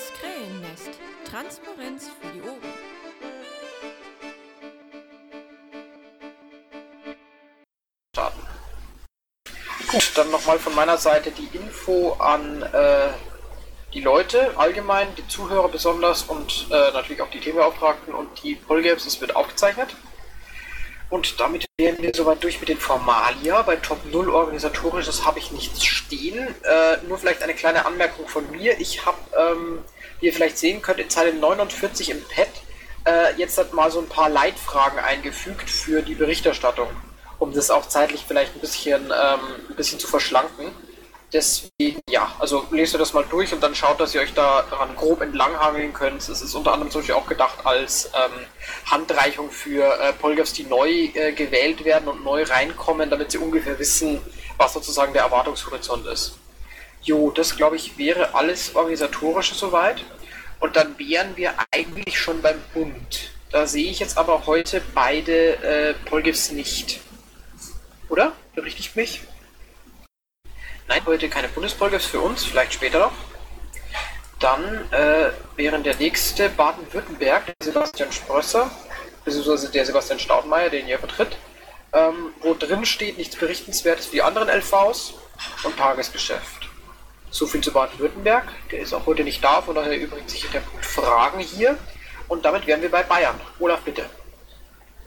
Das Krähennest. Transparenz für die Ohren. Gut, dann nochmal von meiner Seite die Info an äh, die Leute allgemein, die Zuhörer besonders und äh, natürlich auch die Themenbeauftragten und die Polgames. Es wird aufgezeichnet. Und damit wären wir soweit durch mit den Formalia. Bei Top 0 organisatorisches habe ich nichts stehen. Äh, nur vielleicht eine kleine Anmerkung von mir. Ich habe, ähm, wie ihr vielleicht sehen könnt, in Zeile 49 im Pad äh, jetzt hat mal so ein paar Leitfragen eingefügt für die Berichterstattung, um das auch zeitlich vielleicht ein bisschen, ähm, ein bisschen zu verschlanken. Deswegen, ja, also lest ihr das mal durch und dann schaut, dass ihr euch daran grob entlanghangeln könnt. Es ist unter anderem zum Beispiel auch gedacht als ähm, Handreichung für äh, Polgafs, die neu äh, gewählt werden und neu reinkommen, damit sie ungefähr wissen, was sozusagen der Erwartungshorizont ist. Jo, das glaube ich wäre alles organisatorische soweit. Und dann wären wir eigentlich schon beim Bund. Da sehe ich jetzt aber heute beide äh, Polgifs nicht. Oder? Berichtigt mich? Nein, heute keine Bundespolgefs für uns, vielleicht später noch. Dann äh, wären der nächste Baden-Württemberg, Sebastian Sprösser, beziehungsweise der Sebastian Staudenmeier, den ihr vertritt, ähm, wo drin steht nichts Berichtenswertes für die anderen LVs und Tagesgeschäft. So viel zu Baden-Württemberg. Der ist auch heute nicht da, von daher übrigens sich der Punkt Fragen hier. Und damit wären wir bei Bayern. Olaf, bitte.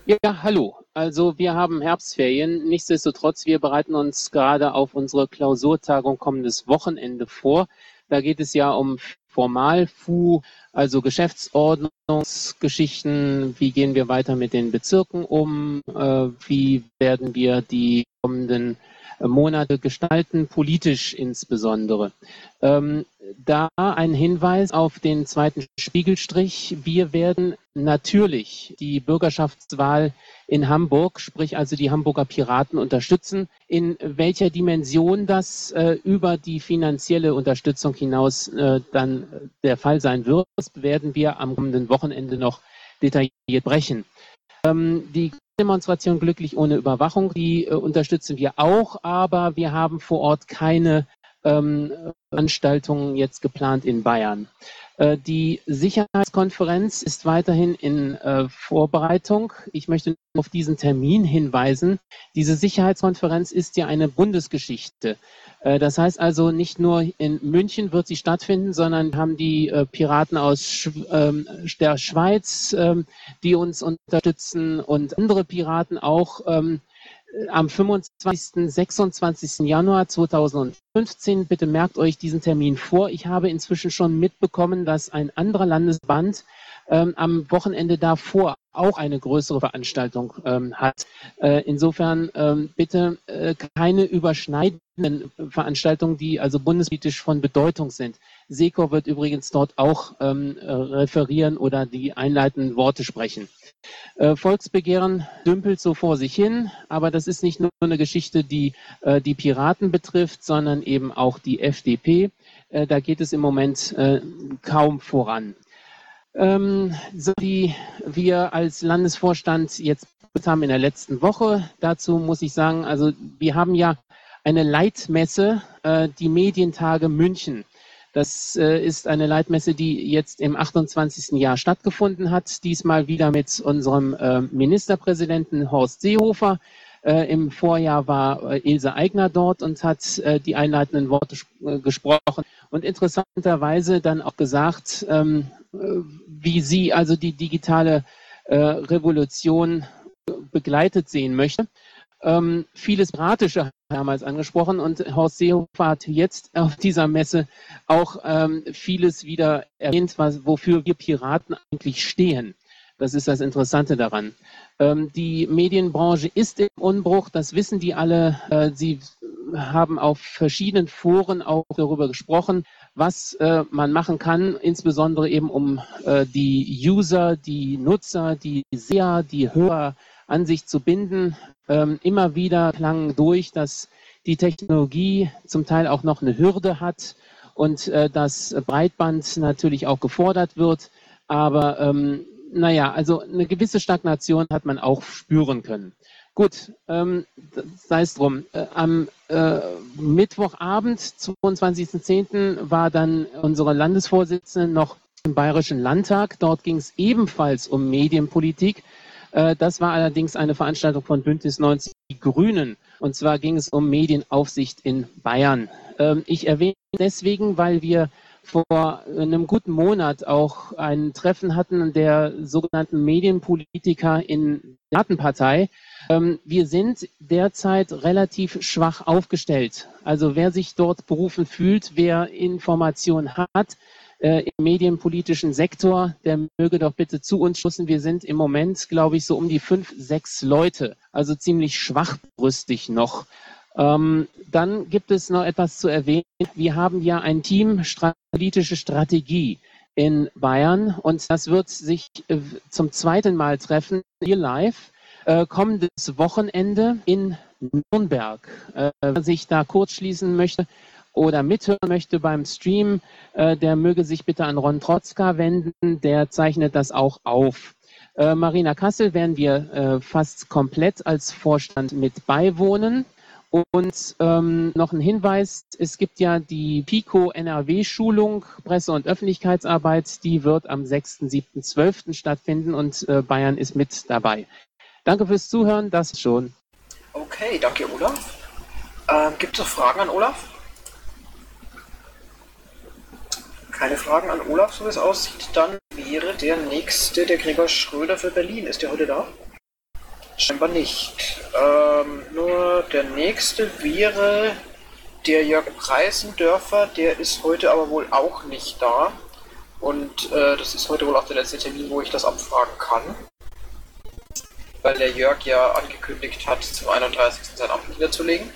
Ja, hallo. Also wir haben Herbstferien. Nichtsdestotrotz, wir bereiten uns gerade auf unsere Klausurtagung kommendes Wochenende vor. Da geht es ja um Formalfu, also Geschäftsordnungsgeschichten. Wie gehen wir weiter mit den Bezirken um? Äh, wie werden wir die kommenden Monate gestalten, politisch insbesondere. Ähm, da ein Hinweis auf den zweiten Spiegelstrich. Wir werden natürlich die Bürgerschaftswahl in Hamburg, sprich also die Hamburger Piraten unterstützen. In welcher Dimension das äh, über die finanzielle Unterstützung hinaus äh, dann der Fall sein wird, werden wir am kommenden Wochenende noch detailliert brechen. Ähm, die Demonstration Glücklich ohne Überwachung, die äh, unterstützen wir auch, aber wir haben vor Ort keine Veranstaltungen jetzt geplant in Bayern. Äh, die Sicherheitskonferenz ist weiterhin in äh, Vorbereitung. Ich möchte auf diesen Termin hinweisen. Diese Sicherheitskonferenz ist ja eine Bundesgeschichte. Äh, das heißt also, nicht nur in München wird sie stattfinden, sondern haben die Piraten aus ähm, der Schweiz, ähm, die uns unterstützen und andere Piraten auch ähm, am 25. 26. Januar 2015. Bitte merkt euch diesen Termin vor. Ich habe inzwischen schon mitbekommen, dass ein anderer Landesband ähm, am Wochenende davor auch eine größere Veranstaltung ähm, hat. Äh, insofern ähm, bitte äh, keine überschneidenden Veranstaltungen, die also bundespolitisch von Bedeutung sind. SECO wird übrigens dort auch ähm, referieren oder die einleitenden Worte sprechen. Äh, Volksbegehren dümpelt so vor sich hin, aber das ist nicht nur eine Geschichte, die äh, die Piraten betrifft, sondern eben auch die FDP. Äh, da geht es im Moment kaum voran. Ähm, so die wir als Landesvorstand jetzt haben in der letzten Woche. Dazu muss ich sagen, also wir haben ja eine Leitmesse, äh, die Medientage München. Das äh, ist eine Leitmesse, die jetzt im 28. Jahr stattgefunden hat. Diesmal wieder mit unserem äh, Ministerpräsidenten Horst Seehofer. Äh, Im Vorjahr war äh, Ilse Aigner dort und hat äh, die einleitenden Worte äh, gesprochen und interessanterweise dann auch gesagt, ähm, äh, wie sie also die digitale äh, Revolution begleitet sehen möchte. Ähm, vieles Piratische damals angesprochen und Horst Seehofer hat jetzt auf dieser Messe auch ähm, vieles wieder erwähnt, was, wofür wir Piraten eigentlich stehen. Das ist das Interessante daran. Ähm, die Medienbranche ist im Unbruch, das wissen die alle. Äh, sie haben auf verschiedenen Foren auch darüber gesprochen, was äh, man machen kann, insbesondere eben um äh, die User, die Nutzer, die Seher, die Hörer an sich zu binden. Ähm, immer wieder klang durch, dass die Technologie zum Teil auch noch eine Hürde hat und äh, dass Breitband natürlich auch gefordert wird. Aber ähm, naja, also eine gewisse Stagnation hat man auch spüren können. Gut, ähm, sei es drum. Äh, am äh, Mittwochabend, 22.10., war dann unsere Landesvorsitzende noch im Bayerischen Landtag. Dort ging es ebenfalls um Medienpolitik. Äh, das war allerdings eine Veranstaltung von Bündnis 90 Die Grünen. Und zwar ging es um Medienaufsicht in Bayern. Ähm, ich erwähne deswegen, weil wir vor einem guten Monat auch ein Treffen hatten der sogenannten Medienpolitiker in der Datenpartei. Ähm, wir sind derzeit relativ schwach aufgestellt. Also wer sich dort berufen fühlt, wer Informationen hat, äh, im medienpolitischen Sektor, der möge doch bitte zu uns schussen. Wir sind im Moment, glaube ich, so um die fünf, sechs Leute, also ziemlich schwachbrüstig noch. Ähm, dann gibt es noch etwas zu erwähnen. Wir haben ja ein Team politische Strategie in Bayern und das wird sich äh, zum zweiten Mal treffen, hier live, äh, kommendes Wochenende in Nürnberg. Äh, wer sich da kurz schließen möchte, oder mithören möchte beim Stream, äh, der möge sich bitte an Ron Trotzka wenden, der zeichnet das auch auf. Äh, Marina Kassel werden wir fast komplett als Vorstand mit beiwohnen. Und ähm, noch ein Hinweis, es gibt ja die PICO NRW-Schulung Presse- und Öffentlichkeitsarbeit, die wird am 6., 7., 12. stattfinden und äh, Bayern ist mit dabei. Danke fürs Zuhören, das schon. Okay, danke Olaf. Ähm, gibt es noch Fragen an Olaf? keine Fragen an Olaf, so wie es aussieht, dann wäre der nächste der Gregor Schröder für Berlin. Ist der heute da? Scheinbar nicht. Ähm, nur der nächste wäre der Jörg Preisendörfer, der ist heute aber wohl auch nicht da. Und äh, das ist heute wohl auch der letzte Termin, wo ich das abfragen kann. Weil der Jörg ja angekündigt hat, zum 31. sein Amt niederzulegen.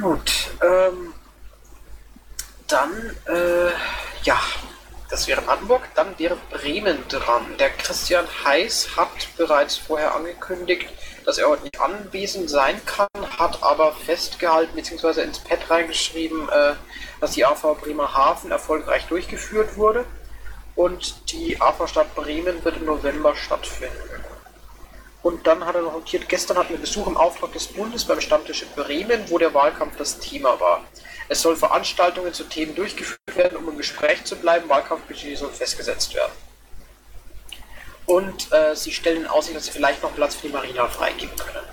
Gut, ähm, dann, äh, ja, das wäre Brandenburg. Dann wäre Bremen dran. Der Christian Heiß hat bereits vorher angekündigt, dass er heute nicht anwesend sein kann, hat aber festgehalten bzw. ins Pad reingeschrieben, äh, dass die AV Bremerhaven erfolgreich durchgeführt wurde und die AV Stadt Bremen wird im November stattfinden. Und dann hat er noch notiert, gestern hatten wir Besuch im Auftrag des Bundes beim Stammtisch in Bremen, wo der Wahlkampf das Thema war. Es soll Veranstaltungen zu Themen durchgeführt werden, um im Gespräch zu bleiben. Wahlkampfbudget soll festgesetzt werden. Und äh, sie stellen in Aussicht, dass sie vielleicht noch Platz für die Marina freigeben können.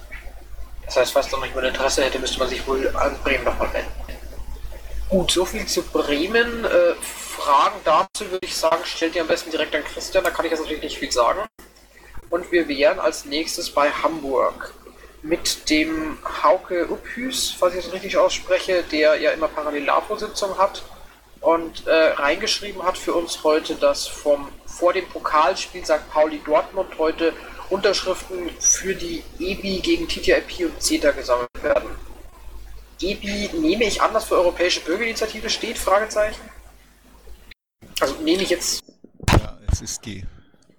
Das heißt, falls da noch jemand Interesse hätte, müsste man sich wohl an Bremen nochmal wenden. Gut, soviel zu Bremen. Äh, Fragen dazu würde ich sagen, stellt ihr am besten direkt an Christian, da kann ich jetzt natürlich nicht viel sagen. Und wir wären als nächstes bei Hamburg mit dem Hauke Uphüs, falls ich das richtig ausspreche, der ja immer parallel LAVO-Sitzung hat und äh, reingeschrieben hat für uns heute, dass vom vor dem Pokalspiel St. Pauli Dortmund heute Unterschriften für die EBI gegen TTIP und CETA gesammelt werden. EBI nehme ich an, dass für Europäische Bürgerinitiative steht? Fragezeichen. Also nehme ich jetzt. Ja, es ist die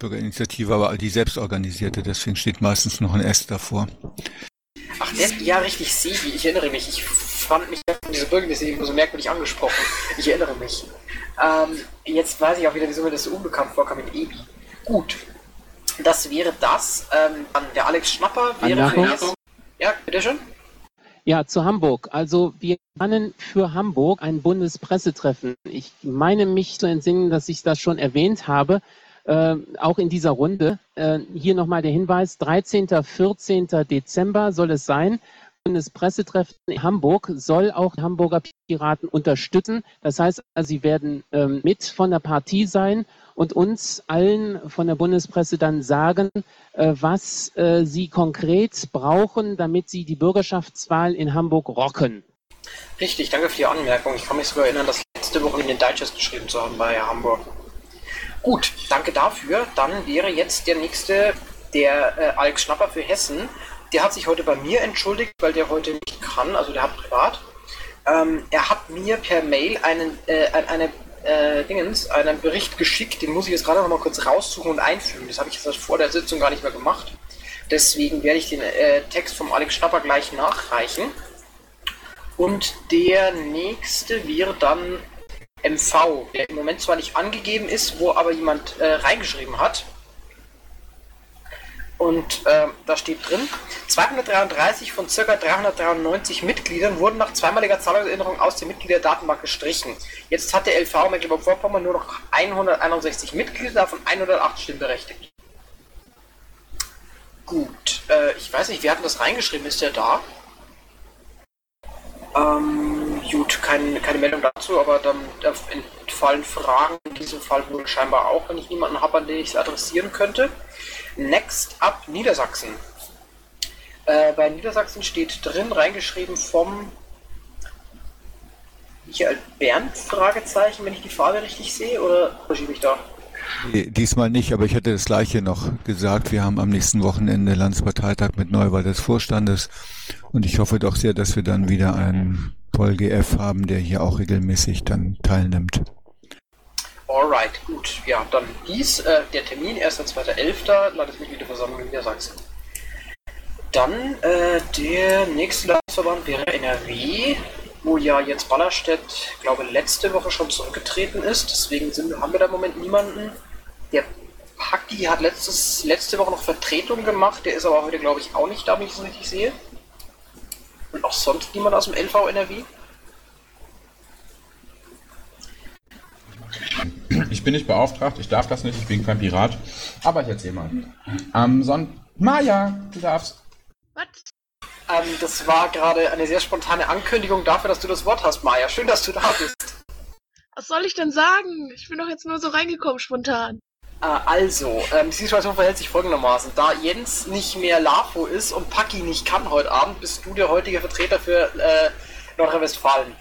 Bürgerinitiative, aber die selbstorganisierte, deswegen steht meistens noch ein S davor. Ach, der, ja, richtig, Sebi, ich erinnere mich. Ich fand mich von dieser Bürgerinitiative so merkwürdig angesprochen. Ich erinnere mich. Ähm, jetzt weiß ich auch wieder, wieso mir das so unbekannt vorkam mit Ebi. Gut, das wäre das. Ähm, dann der Alex Schnapper wäre für jetzt... Ja, bitteschön. Ja, zu Hamburg. Also wir planen für Hamburg ein Bundespressetreffen. Ich meine mich zu entsinnen, dass ich das schon erwähnt habe äh, auch in dieser Runde. Äh, hier nochmal der Hinweis, 13. 14. Dezember soll es sein. Bundespressetreffen in Hamburg soll auch die Hamburger Piraten unterstützen. Das heißt, also, sie werden ähm, mit von der Partie sein und uns allen von der Bundespresse dann sagen, äh, was äh, sie konkret brauchen, damit sie die Bürgerschaftswahl in Hamburg rocken. Richtig, danke für die Anmerkung. Ich kann mich sogar erinnern, das letzte Woche in den Digest geschrieben zu haben bei Hamburg. Gut, danke dafür. Dann wäre jetzt der nächste, der äh, Alex Schnapper für Hessen. Der hat sich heute bei mir entschuldigt, weil der heute nicht kann, also der hat privat. Ähm, er hat mir per Mail einen, äh, eine, äh, Dingens, einen Bericht geschickt, den muss ich jetzt gerade noch mal kurz raussuchen und einfügen. Das habe ich jetzt vor der Sitzung gar nicht mehr gemacht. Deswegen werde ich den äh, Text vom Alex Schnapper gleich nachreichen. Und der nächste wäre dann MV, der im Moment zwar nicht angegeben ist, wo aber jemand äh, reingeschrieben hat. Und äh, da steht drin, 233 von ca. 393 Mitgliedern wurden nach zweimaliger Zahlungserinnerung aus der Mitgliederdatenbank gestrichen. Jetzt hat der LV Mecklenburg-Vorpommern nur noch 161 Mitglieder, davon 108 stimmberechtigt. Gut, äh, ich weiß nicht, wer hat das reingeschrieben? Ist der da? Ähm, gut, kein, keine Meldung dazu, aber dann entfallen Fragen in diesem Fall wohl scheinbar auch, wenn ich niemanden habe, an den ich es adressieren könnte. Next up Niedersachsen. Äh, bei Niedersachsen steht drin, reingeschrieben vom Michael Bernd, Fragezeichen, wenn ich die Frage richtig sehe, oder verschiebe ich da? Diesmal nicht, aber ich hätte das gleiche noch gesagt. Wir haben am nächsten Wochenende Landesparteitag mit Neuwahl des Vorstandes und ich hoffe doch sehr, dass wir dann wieder einen Paul GF haben, der hier auch regelmäßig dann teilnimmt. Alright, gut. Ja, dann dies, äh, der Termin, 1.2.11. Landesmitgliederversammlung in Niedersachsen. Dann äh, der nächste Landesverband wäre NRW, wo ja jetzt Ballerstedt, glaube letzte Woche schon zurückgetreten ist. Deswegen sind, haben wir da im Moment niemanden. Der Paki hat letztes, letzte Woche noch Vertretung gemacht, der ist aber heute, glaube ich, auch nicht da, wenn ich es richtig sehe. Und auch sonst niemand aus dem LV NRW. Ich bin nicht beauftragt, ich darf das nicht, ich bin kein Pirat. Aber ich erzähl mal. Am Sonntag. Maja, du darfst. Was? Ähm, das war gerade eine sehr spontane Ankündigung dafür, dass du das Wort hast, Maja. Schön, dass du da bist. Was soll ich denn sagen? Ich bin doch jetzt nur so reingekommen spontan. Äh, also, ähm, die Situation verhält sich folgendermaßen. Da Jens nicht mehr LAFO ist und Paki nicht kann heute Abend, bist du der heutige Vertreter für äh, Nordrhein-Westfalen.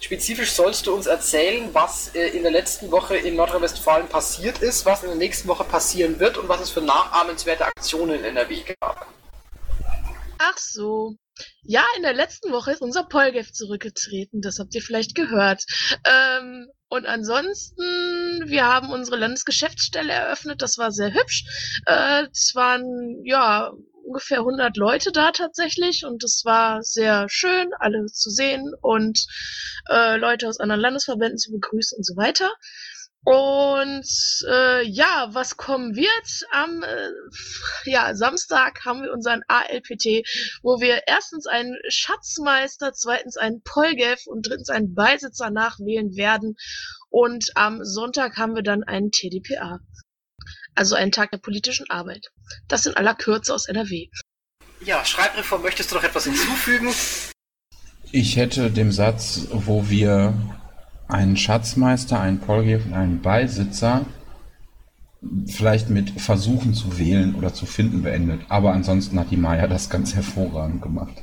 Spezifisch sollst du uns erzählen, was äh, in der letzten Woche in Nordrhein-Westfalen passiert ist, was in der nächsten Woche passieren wird und was es für nachahmenswerte Aktionen in NRW gab. Ach so. Ja, in der letzten Woche ist unser Polgef zurückgetreten, das habt ihr vielleicht gehört. Ähm, und ansonsten, wir haben unsere Landesgeschäftsstelle eröffnet, das war sehr hübsch. Äh, es waren, ja, ungefähr 100 Leute da tatsächlich und es war sehr schön, alle zu sehen und äh, Leute aus anderen Landesverbänden zu begrüßen und so weiter. Und äh, ja, was kommen wird? Am äh, ja, Samstag haben wir unseren ALPT, wo wir erstens einen Schatzmeister, zweitens einen Polgef und drittens einen Beisitzer nachwählen werden. Und am Sonntag haben wir dann einen TDPA. Also einen Tag der politischen Arbeit. Das in aller Kürze aus NRW. Ja, Schreibreform, möchtest du noch etwas hinzufügen? Ich hätte dem Satz, wo wir einen Schatzmeister, einen Polgef und einen Beisitzer vielleicht mit Versuchen zu wählen oder zu finden beendet. Aber ansonsten hat die Maya das ganz hervorragend gemacht.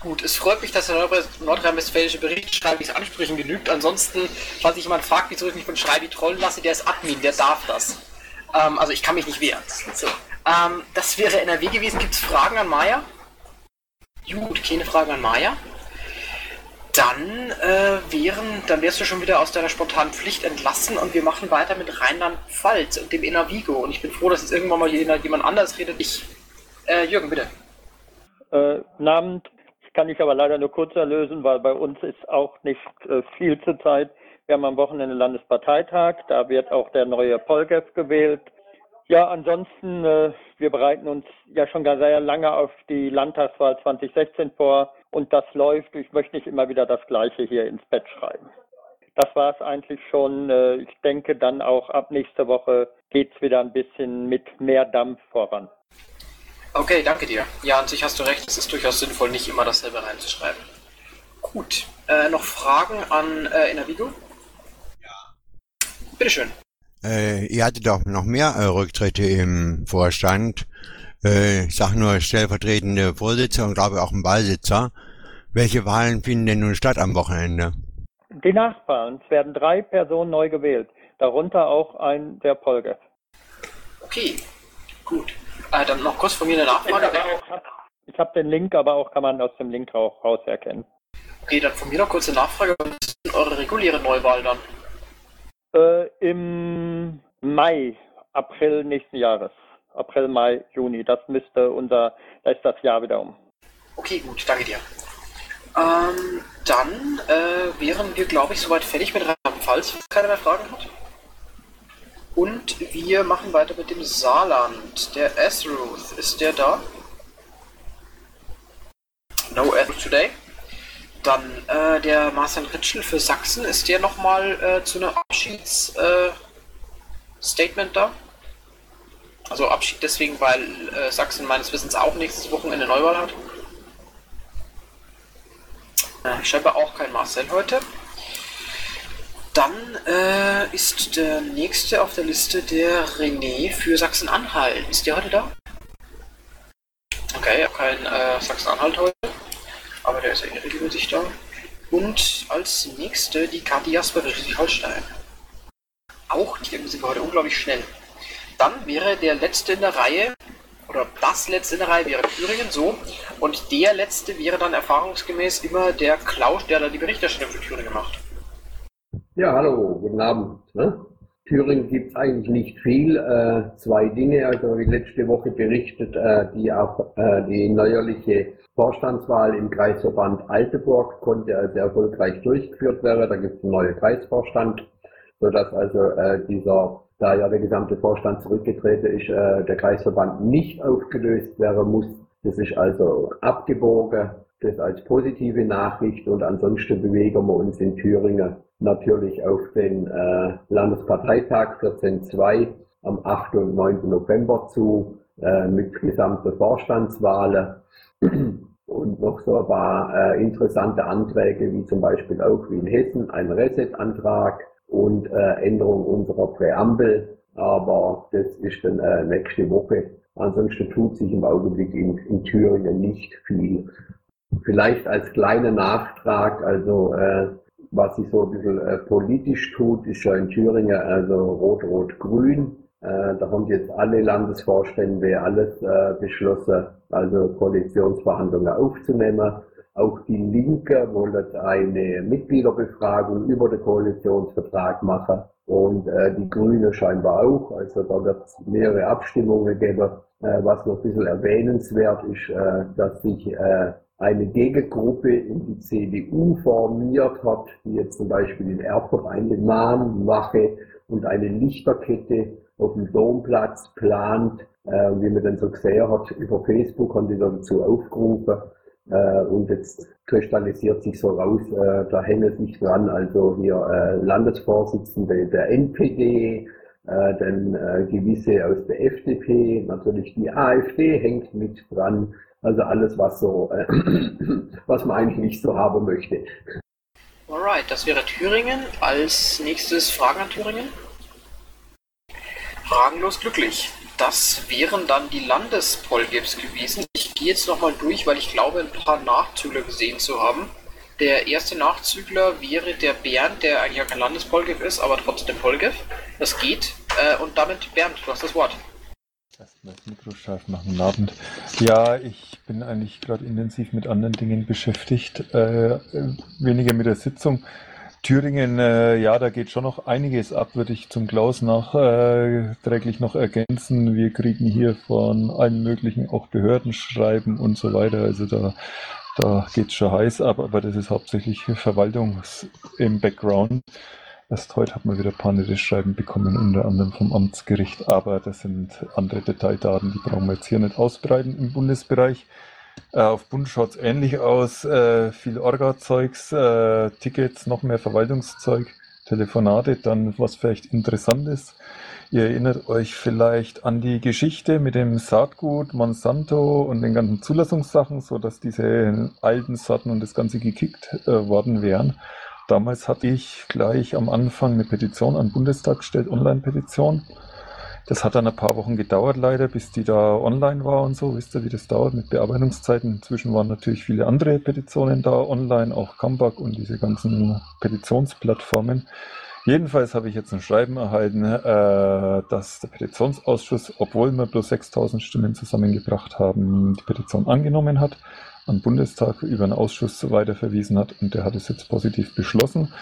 Gut, es freut mich, dass der nordrhein-westfälische Bericht Ansprüchen genügt. Ansonsten, falls sich jemand fragt, wieso ich mich von Schreibi trollen lasse, der ist Admin, der darf das. Ähm, also ich kann mich nicht wehren. So. Ähm, das wäre NRW gewesen. Gibt es Fragen an Maya? Gut, keine Fragen an Maya. Dann äh, wären, dann wärst du schon wieder aus deiner spontanen Pflicht entlassen und wir machen weiter mit Rheinland-Pfalz und dem Innervigo. Und ich bin froh, dass jetzt irgendwann mal jemand anders redet. Ich, äh, Jürgen, bitte. Äh. Ich kann ich aber leider nur kurz erlösen, weil bei uns ist auch nicht äh, viel zur Zeit. Wir haben am Wochenende Landesparteitag, da wird auch der neue Polgef gewählt. Ja, ansonsten, äh, wir bereiten uns ja schon gar sehr lange auf die Landtagswahl 2016 vor und das läuft. Ich möchte nicht immer wieder das Gleiche hier ins Bett schreiben. Das war es eigentlich schon. Äh, ich denke, dann auch ab nächster Woche geht es wieder ein bisschen mit mehr Dampf voran. Okay, danke dir. Ja, an sich hast du recht. Es ist durchaus sinnvoll, nicht immer dasselbe reinzuschreiben. Gut. Äh, noch Fragen an äh, Inavigo? Ja. Bitteschön. Äh, ihr hattet doch noch mehr äh, Rücktritte im Vorstand. Äh, ich sage nur stellvertretende Vorsitzende und glaube auch ein Beisitzer. Welche Wahlen finden denn nun statt am Wochenende? Die Nachwahlen. Es werden drei Personen neu gewählt, darunter auch ein der Polge. Okay, gut. Äh, dann noch kurz von mir eine Nachfrage. Ich habe den Link, aber auch kann man aus dem Link auch rauserkennen. Okay, dann von mir noch kurze Nachfrage. Was ist denn eure reguläre Neuwahl dann? Äh, Im Mai, April nächsten Jahres. April, Mai, Juni. Das müsste unser, da ist das Jahr wieder um. Okay, gut, danke dir. Ähm, dann äh, wären wir, glaube ich, soweit fertig mit Rheinland-Pfalz, wenn keiner mehr Fragen hat. Und wir machen weiter mit dem Saarland. Der Esruth, ist der da? No Esruth today. Dann äh, der Marcel Ritschel für Sachsen, ist der nochmal äh, zu einem Abschiedsstatement äh, da? Also Abschied deswegen, weil äh, Sachsen meines Wissens auch nächstes Wochenende Neuwahl hat. Äh, scheinbar auch kein Marcel heute. Dann äh, ist der nächste auf der Liste der René für Sachsen-Anhalt. Ist der heute da? Okay, kein äh, Sachsen-Anhalt heute. Aber der ist ja eh regelmäßig da. Und als nächste die Kathi Jasper für Schleswig-Holstein. Auch irgendwie sind wir heute unglaublich schnell. Dann wäre der letzte in der Reihe oder das letzte in der Reihe wäre Thüringen, so. Und der letzte wäre dann erfahrungsgemäß immer der Klaus, der da die Berichterstattung für Thüringen macht. Ja, hallo, guten Abend. Ne? Thüringen gibt es eigentlich nicht viel. Äh, zwei Dinge, also wie letzte Woche berichtet, äh, die, auch, äh, die neuerliche Vorstandswahl im Kreisverband Alteburg konnte also erfolgreich durchgeführt werden. Da gibt es einen neuen Kreisvorstand, sodass also äh, dieser da ja der gesamte Vorstand zurückgetreten ist, äh, der Kreisverband nicht aufgelöst werden muss. Das ist also abgebogen, das als positive Nachricht und ansonsten bewegen wir uns in Thüringen natürlich auf den äh, Landesparteitag 14.2 am 8. und 9. November zu äh, mit gesamten Vorstandswahlen und noch so ein paar äh, interessante Anträge, wie zum Beispiel auch wie in Hessen ein Reset-Antrag, und äh, Änderung unserer Präambel. Aber das ist dann äh, nächste Woche. Ansonsten tut sich im Augenblick in, in Thüringen nicht viel. Vielleicht als kleiner Nachtrag, also äh, was sich so ein bisschen äh, politisch tut, ist ja in Thüringen also Rot-Rot-Grün. Äh, da haben jetzt alle Landesvorstände alles äh, beschlossen, also Koalitionsverhandlungen aufzunehmen. Auch die Linke wollte eine Mitgliederbefragung über den Koalitionsvertrag machen und äh, die Grüne scheinbar auch. Also da wird es mehrere Abstimmungen geben. Äh, was noch ein bisschen erwähnenswert ist, äh, dass sich äh, eine Gegengruppe in die CDU formiert hat, die jetzt zum Beispiel in Erfurt eine Mahnwache und eine Lichterkette auf dem Domplatz plant. Äh, wie man dann so gesehen hat, über Facebook haben die dazu aufgerufen. Äh, und jetzt kristallisiert sich so raus, äh, da hängen sich dran, also hier äh, Landesvorsitzende der NPD, dann gewisse aus der FDP, natürlich die AfD hängt mit dran, also alles, was so, was man eigentlich nicht so haben möchte. Alright, das wäre Thüringen. Als nächstes Fragen an Thüringen. Fragenlos glücklich. Das wären dann die Landespolgips gewesen. Ich gehe jetzt nochmal durch, weil ich glaube, ein paar Nachzügler gesehen zu haben. Der erste Nachzügler wäre der Bernd, der eigentlich ja kein Landespolgif ist, aber trotzdem Polgif. Das geht. Äh, und damit, Bernd, du hast das Wort. Erstmal das Mikro scharf machen. Abend. Ja, ich bin eigentlich gerade intensiv mit anderen Dingen beschäftigt. Äh, weniger mit der Sitzung. Thüringen, äh, ja, da geht schon noch einiges ab, würde ich zum Klaus nachträglich noch ergänzen. Wir kriegen hier von allen möglichen auch Behörden schreiben und so weiter. Also da, da geht's schon heiß ab, aber das ist hauptsächlich Verwaltung im Background. Erst heute hat man wieder nette Schreiben bekommen, unter anderem vom Amtsgericht, aber das sind andere Detaildaten, die brauchen wir jetzt hier nicht ausbreiten im Bundesbereich. Äh, auf Bund schaut es ähnlich aus. Äh, viel Orga-Zeugs, äh, Tickets, noch mehr Verwaltungszeug, Telefonate, dann was vielleicht interessant ist. Ihr erinnert euch vielleicht an die Geschichte mit dem Saatgut Monsanto und den ganzen Zulassungssachen, so dass diese alten Sorten und das Ganze gekickt äh, worden wären. Damals hatte ich gleich am Anfang eine Petition an den Bundestag gestellt, Online-Petition. Das hat dann ein paar Wochen gedauert leider, bis die da online war und so. Wisst ihr, wie das dauert mit Bearbeitungszeiten? Inzwischen waren natürlich viele andere Petitionen da online, auch Comeback und diese ganzen Petitionsplattformen. Jedenfalls habe ich jetzt ein Schreiben erhalten, äh, dass der Petitionsausschuss, obwohl wir bloß 6000 Stimmen zusammengebracht haben, die Petition angenommen hat, am Bundestag über einen Ausschuss weiterverwiesen hat und der hat es jetzt positiv beschlossen.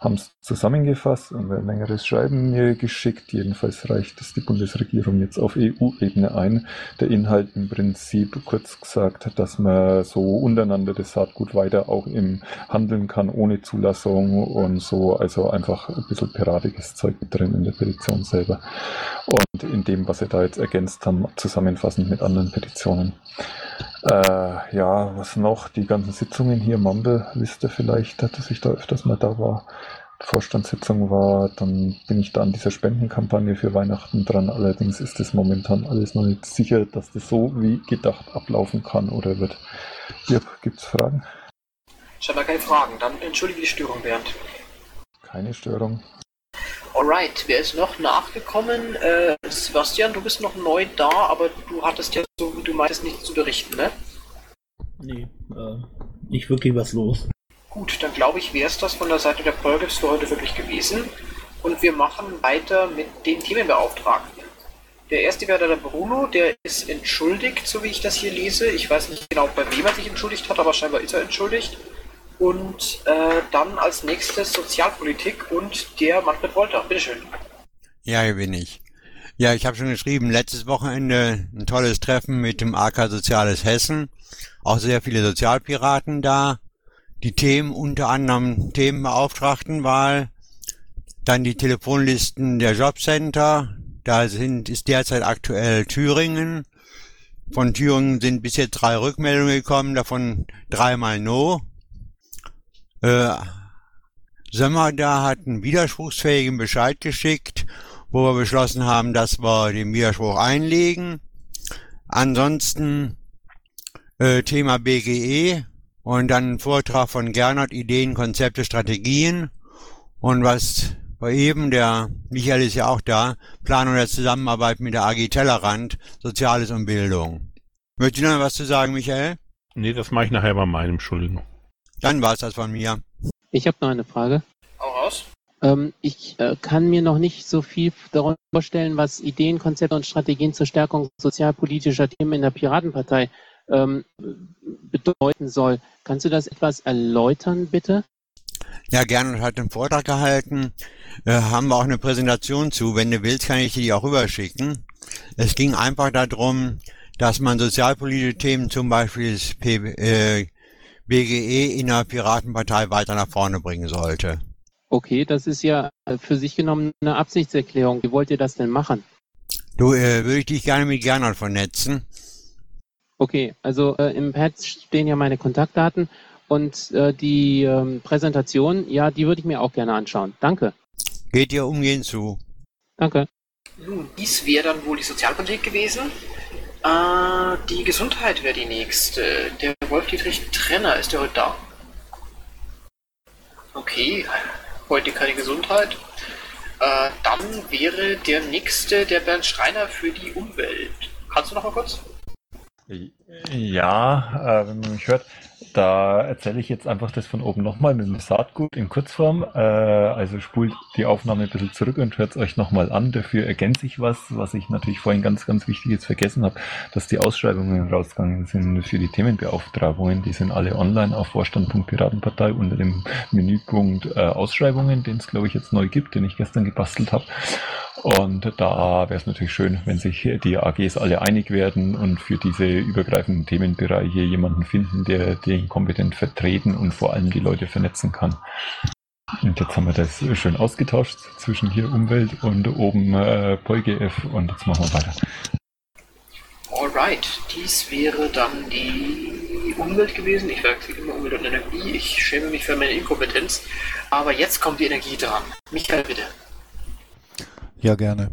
Haben es zusammengefasst und ein längeres Schreiben mir geschickt. Jedenfalls reicht es die Bundesregierung jetzt auf EU-Ebene ein. Der Inhalt im Prinzip kurz gesagt, dass man so untereinander das Saatgut weiter auch im Handeln kann, ohne Zulassung und so. Also einfach ein bisschen piratiges Zeug drin in der Petition selber. Und in dem, was sie da jetzt ergänzt haben, zusammenfassend mit anderen Petitionen. Äh, ja, was noch? Die ganzen Sitzungen hier, Mumble, wisst ihr vielleicht, dass ich da öfters mal da war. Vorstandssitzung war, dann bin ich da an dieser Spendenkampagne für Weihnachten dran. Allerdings ist es momentan alles noch nicht sicher, dass das so wie gedacht ablaufen kann oder wird. Ja, gibt's Fragen? Scheinbar keine Fragen. Dann entschuldige die Störung, Bernd. Keine Störung. Alright, wer ist noch nachgekommen? Äh, Sebastian, du bist noch neu da, aber du hattest ja so, wie du meintest, nichts zu berichten, ne? Nee, äh, nicht wirklich was los. Gut, dann glaube ich, wäre es das von der Seite der Polgefs für heute wirklich gewesen. Und wir machen weiter mit den Themenbeauftragten. Der erste wäre der Bruno, der ist entschuldigt, so wie ich das hier lese. Ich weiß nicht genau, bei wem er sich entschuldigt hat, aber scheinbar ist er entschuldigt. Und äh, dann als nächstes Sozialpolitik und der Manfred Wolter. Bitteschön. Ja, hier bin ich. Ja, ich habe schon geschrieben, letztes Wochenende ein tolles Treffen mit dem AK Soziales Hessen. Auch sehr viele Sozialpiraten da. Die Themen unter anderem Themenbeauftragtenwahl, dann die Telefonlisten der Jobcenter. Da sind, ist derzeit aktuell Thüringen. Von Thüringen sind bis jetzt drei Rückmeldungen gekommen, davon dreimal No. Äh, Sömmer da hat einen widerspruchsfähigen Bescheid geschickt, wo wir beschlossen haben, dass wir den Widerspruch einlegen. Ansonsten äh, Thema BGE und dann ein Vortrag von Gernot, Ideen, Konzepte, Strategien und was war eben, der Michael ist ja auch da, Planung der Zusammenarbeit mit der AG Tellerrand, Soziales und Bildung. Möchtest du noch was zu sagen, Michael? Nee, das mache ich nachher bei meinem, Entschuldigung. Dann war's das von mir. Ich habe noch eine Frage. Hau raus. Ähm, ich äh, kann mir noch nicht so viel darüber vorstellen, was Ideen, Konzepte und Strategien zur Stärkung sozialpolitischer Themen in der Piratenpartei ähm, bedeuten soll. Kannst du das etwas erläutern, bitte? Ja, Gernot hat einen Vortrag gehalten. Äh, haben wir auch eine Präsentation zu. Wenn du willst, kann ich dir die auch rüberschicken. Es ging einfach darum, dass man sozialpolitische Themen, zum Beispiel das P äh, BGE in der Piratenpartei weiter nach vorne bringen sollte. Okay, das ist ja für sich genommen eine Absichtserklärung. Wie wollt ihr das denn machen? Du, äh, würde ich dich gerne mit Gernot vernetzen. Okay, also äh, im Pad stehen ja meine Kontaktdaten und äh, die ähm, Präsentation, ja, die würde ich mir auch gerne anschauen. Danke. Geht dir umgehend zu. Danke. Nun, dies wäre dann wohl die Sozialpolitik gewesen. Äh, die Gesundheit wäre die nächste. Der Wolf-Dietrich Trenner, ist der heute da? Okay, heute keine Gesundheit. Äh, dann wäre der nächste der Bernd Schreiner für die Umwelt. Kannst du noch mal kurz? Ja, äh, wenn man mich hört, da erzähle ich jetzt einfach das von oben nochmal mit dem Saatgut in Kurzform. Äh, also spult die Aufnahme ein bisschen zurück und hört es euch nochmal an. Dafür ergänze ich was, was ich natürlich vorhin ganz, ganz wichtig jetzt vergessen habe, dass die Ausschreibungen rausgegangen sind für die Themenbeauftragungen. Die sind alle online auf Vorstand.piratenpartei unter dem Menüpunkt äh, Ausschreibungen, den es glaube ich jetzt neu gibt, den ich gestern gebastelt habe. Und da wäre es natürlich schön, wenn sich die AGs alle einig werden und für diese übergreifenden Themenbereiche jemanden finden, der den kompetent vertreten und vor allem die Leute vernetzen kann. Und jetzt haben wir das schön ausgetauscht zwischen hier Umwelt und oben äh, PolGF und jetzt machen wir weiter. Alright, dies wäre dann die Umwelt gewesen. Ich wechsle immer Umwelt und Energie. Ich schäme mich für meine Inkompetenz. Aber jetzt kommt die Energie dran. Michael, bitte. Ja, gerne.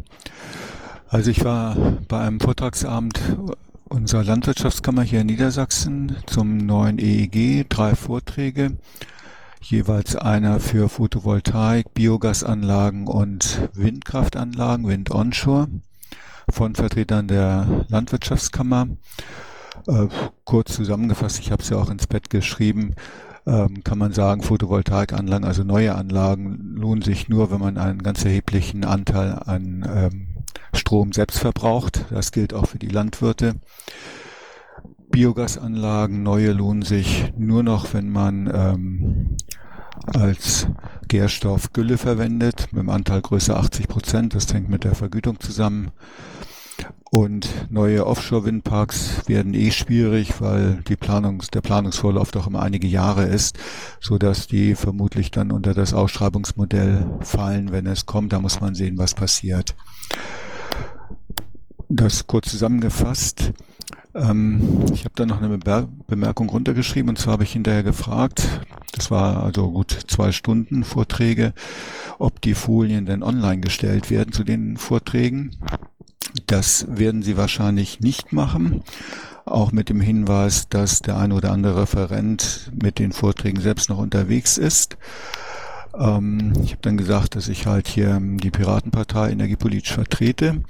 Also ich war bei einem Vortragsabend unserer Landwirtschaftskammer hier in Niedersachsen zum neuen EEG, drei Vorträge, jeweils einer für Photovoltaik, Biogasanlagen und Windkraftanlagen, Wind Onshore, von Vertretern der Landwirtschaftskammer. Äh, kurz zusammengefasst, ich habe es ja auch ins Bett geschrieben, ähm, kann man sagen, Photovoltaikanlagen, also neue Anlagen, lohnen sich nur, wenn man einen ganz erheblichen Anteil an ähm, Strom selbst verbraucht. Das gilt auch für die Landwirte. Biogasanlagen, neue lohnen sich nur noch, wenn man ähm, als Gärstoff Gülle verwendet, mit dem Anteil größer 80 Prozent. Das hängt mit der Vergütung zusammen. Und neue Offshore-Windparks werden eh schwierig, weil die Planungs-, der Planungsvorlauf doch immer einige Jahre ist, so dass die vermutlich dann unter das Ausschreibungsmodell fallen, wenn es kommt. Da muss man sehen, was passiert. Das kurz zusammengefasst. Ähm, ich habe da noch eine Bemerkung runtergeschrieben und zwar habe ich hinterher gefragt, das war also gut zwei Stunden Vorträge, ob die Folien denn online gestellt werden zu den Vorträgen. Das werden sie wahrscheinlich nicht machen. Auch mit dem Hinweis, dass der ein oder andere Referent mit den Vorträgen selbst noch unterwegs ist. Ähm, ich habe dann gesagt, dass ich halt hier die Piratenpartei energiepolitisch vertrete.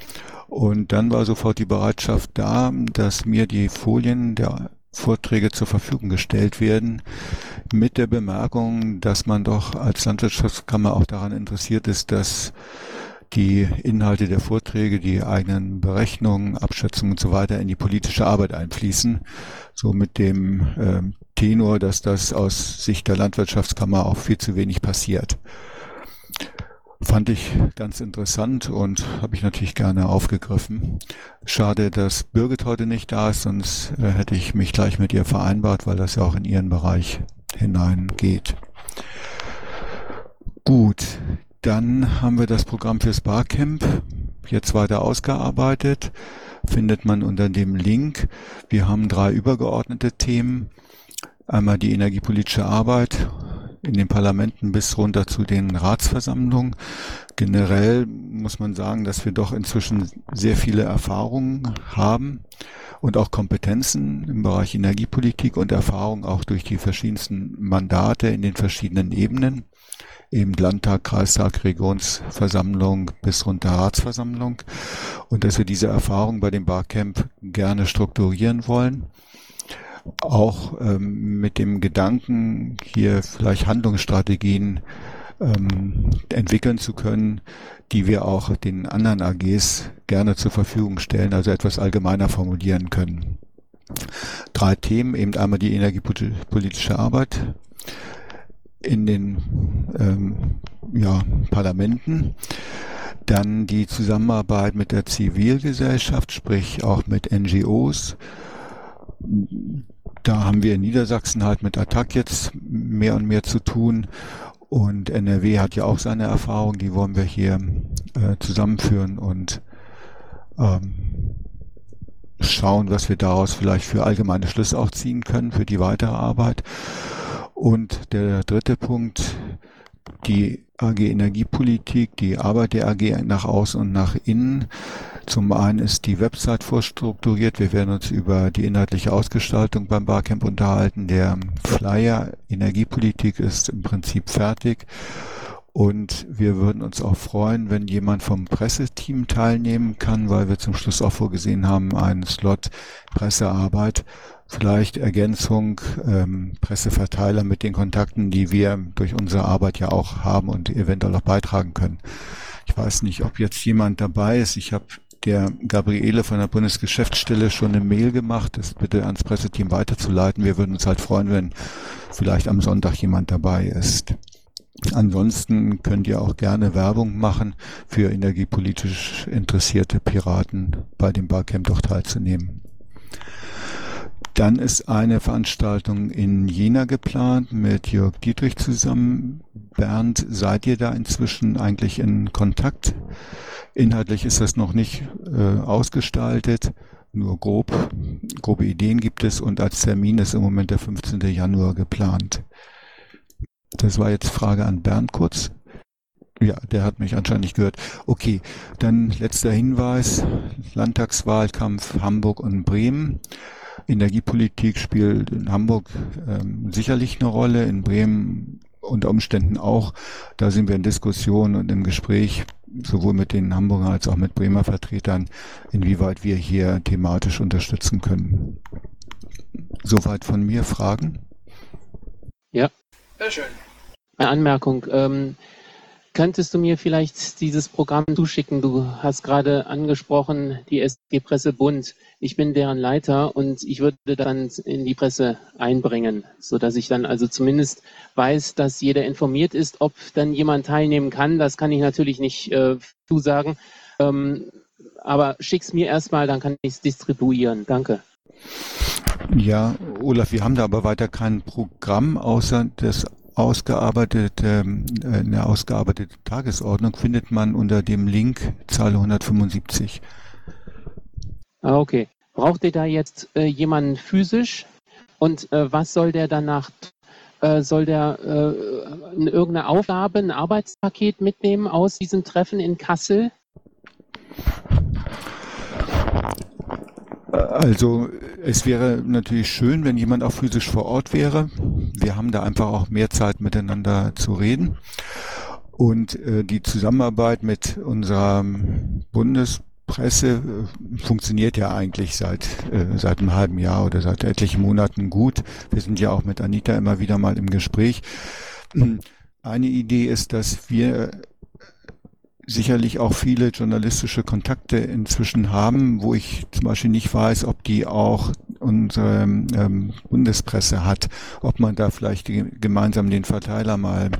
Und dann war sofort die Bereitschaft da, dass mir die Folien der Vorträge zur Verfügung gestellt werden, mit der Bemerkung, dass man doch als Landwirtschaftskammer auch daran interessiert ist, dass die Inhalte der Vorträge, die eigenen Berechnungen, Abschätzungen und so weiter in die politische Arbeit einfließen. So mit dem äh, Tenor, dass das aus Sicht der Landwirtschaftskammer auch viel zu wenig passiert. Fand ich ganz interessant und habe ich natürlich gerne aufgegriffen. Schade, dass Birgit heute nicht da ist, sonst äh, hätte ich mich gleich mit ihr vereinbart, weil das ja auch in ihren Bereich hineingeht. Gut, dann haben wir das Programm fürs Barcamp jetzt weiter ausgearbeitet. Findet man unter dem Link. Wir haben drei übergeordnete Themen. Einmal die energiepolitische Arbeit in den Parlamenten bis runter zu den Ratsversammlungen. Generell muss man sagen, dass wir doch inzwischen sehr viele Erfahrungen haben und auch Kompetenzen im Bereich Energiepolitik und Erfahrung auch durch die verschiedensten Mandate in den verschiedenen Ebenen eben Landtag, Kreistag, Regionsversammlung bis runter Ratsversammlung und dass wir diese Erfahrung bei dem Barcamp gerne strukturieren wollen. Auch ähm, mit dem Gedanken, hier vielleicht Handlungsstrategien ähm, entwickeln zu können, die wir auch den anderen AGs gerne zur Verfügung stellen, also etwas allgemeiner formulieren können. Drei Themen, eben einmal die energiepolitische Arbeit, in den ähm, ja, Parlamenten. Dann die Zusammenarbeit mit der Zivilgesellschaft, sprich auch mit NGOs. Da haben wir in Niedersachsen halt mit Attac jetzt mehr und mehr zu tun. Und NRW hat ja auch seine Erfahrung, die wollen wir hier äh, zusammenführen und ähm, schauen, was wir daraus vielleicht für allgemeine Schlüsse auch ziehen können für die weitere Arbeit. Und der dritte Punkt, die AG Energiepolitik, die Arbeit der AG nach außen und nach innen. Zum einen ist die Website vorstrukturiert. Wir werden uns über die inhaltliche Ausgestaltung beim Barcamp unterhalten. Der Flyer Energiepolitik ist im Prinzip fertig. Und wir würden uns auch freuen, wenn jemand vom Presseteam teilnehmen kann, weil wir zum Schluss auch vorgesehen haben, einen Slot Pressearbeit vielleicht Ergänzung, ähm, Presseverteiler mit den Kontakten, die wir durch unsere Arbeit ja auch haben und eventuell auch beitragen können. Ich weiß nicht, ob jetzt jemand dabei ist. Ich habe der Gabriele von der Bundesgeschäftsstelle schon eine Mail gemacht, das bitte ans Presseteam weiterzuleiten. Wir würden uns halt freuen, wenn vielleicht am Sonntag jemand dabei ist. Ansonsten könnt ihr auch gerne Werbung machen für energiepolitisch interessierte Piraten bei dem Barcamp doch teilzunehmen. Dann ist eine Veranstaltung in Jena geplant mit Jörg Dietrich zusammen. Bernd, seid ihr da inzwischen eigentlich in Kontakt? Inhaltlich ist das noch nicht äh, ausgestaltet, nur grob. Grobe Ideen gibt es und als Termin ist im Moment der 15. Januar geplant. Das war jetzt Frage an Bernd kurz. Ja, der hat mich anscheinend nicht gehört. Okay, dann letzter Hinweis. Landtagswahlkampf Hamburg und Bremen. Energiepolitik spielt in Hamburg ähm, sicherlich eine Rolle, in Bremen unter Umständen auch. Da sind wir in Diskussion und im Gespräch, sowohl mit den Hamburger als auch mit Bremer Vertretern, inwieweit wir hier thematisch unterstützen können. Soweit von mir Fragen? Ja. Sehr schön. Eine Anmerkung. Ähm, könntest du mir vielleicht dieses Programm zuschicken? Du hast gerade angesprochen, die SG Presse Bund. Ich bin deren Leiter und ich würde dann in die Presse einbringen, sodass ich dann also zumindest weiß, dass jeder informiert ist, ob dann jemand teilnehmen kann. Das kann ich natürlich nicht äh, zusagen. Ähm, aber schick's mir erstmal, dann kann ich es distribuieren. Danke. Ja, Olaf, wir haben da aber weiter kein Programm, außer das ausgearbeitete, äh, eine ausgearbeitete Tagesordnung findet man unter dem Link Zahl 175. Ah, okay. Braucht ihr da jetzt äh, jemanden physisch? Und äh, was soll der danach? Äh, soll der äh, irgendeine Aufgabe, ein Arbeitspaket mitnehmen aus diesem Treffen in Kassel? Also es wäre natürlich schön, wenn jemand auch physisch vor Ort wäre. Wir haben da einfach auch mehr Zeit miteinander zu reden. Und äh, die Zusammenarbeit mit unserer Bundespresse äh, funktioniert ja eigentlich seit, äh, seit einem halben Jahr oder seit etlichen Monaten gut. Wir sind ja auch mit Anita immer wieder mal im Gespräch. Eine Idee ist, dass wir sicherlich auch viele journalistische Kontakte inzwischen haben, wo ich zum Beispiel nicht weiß, ob die auch unsere ähm, Bundespresse hat, ob man da vielleicht gemeinsam den Verteiler mal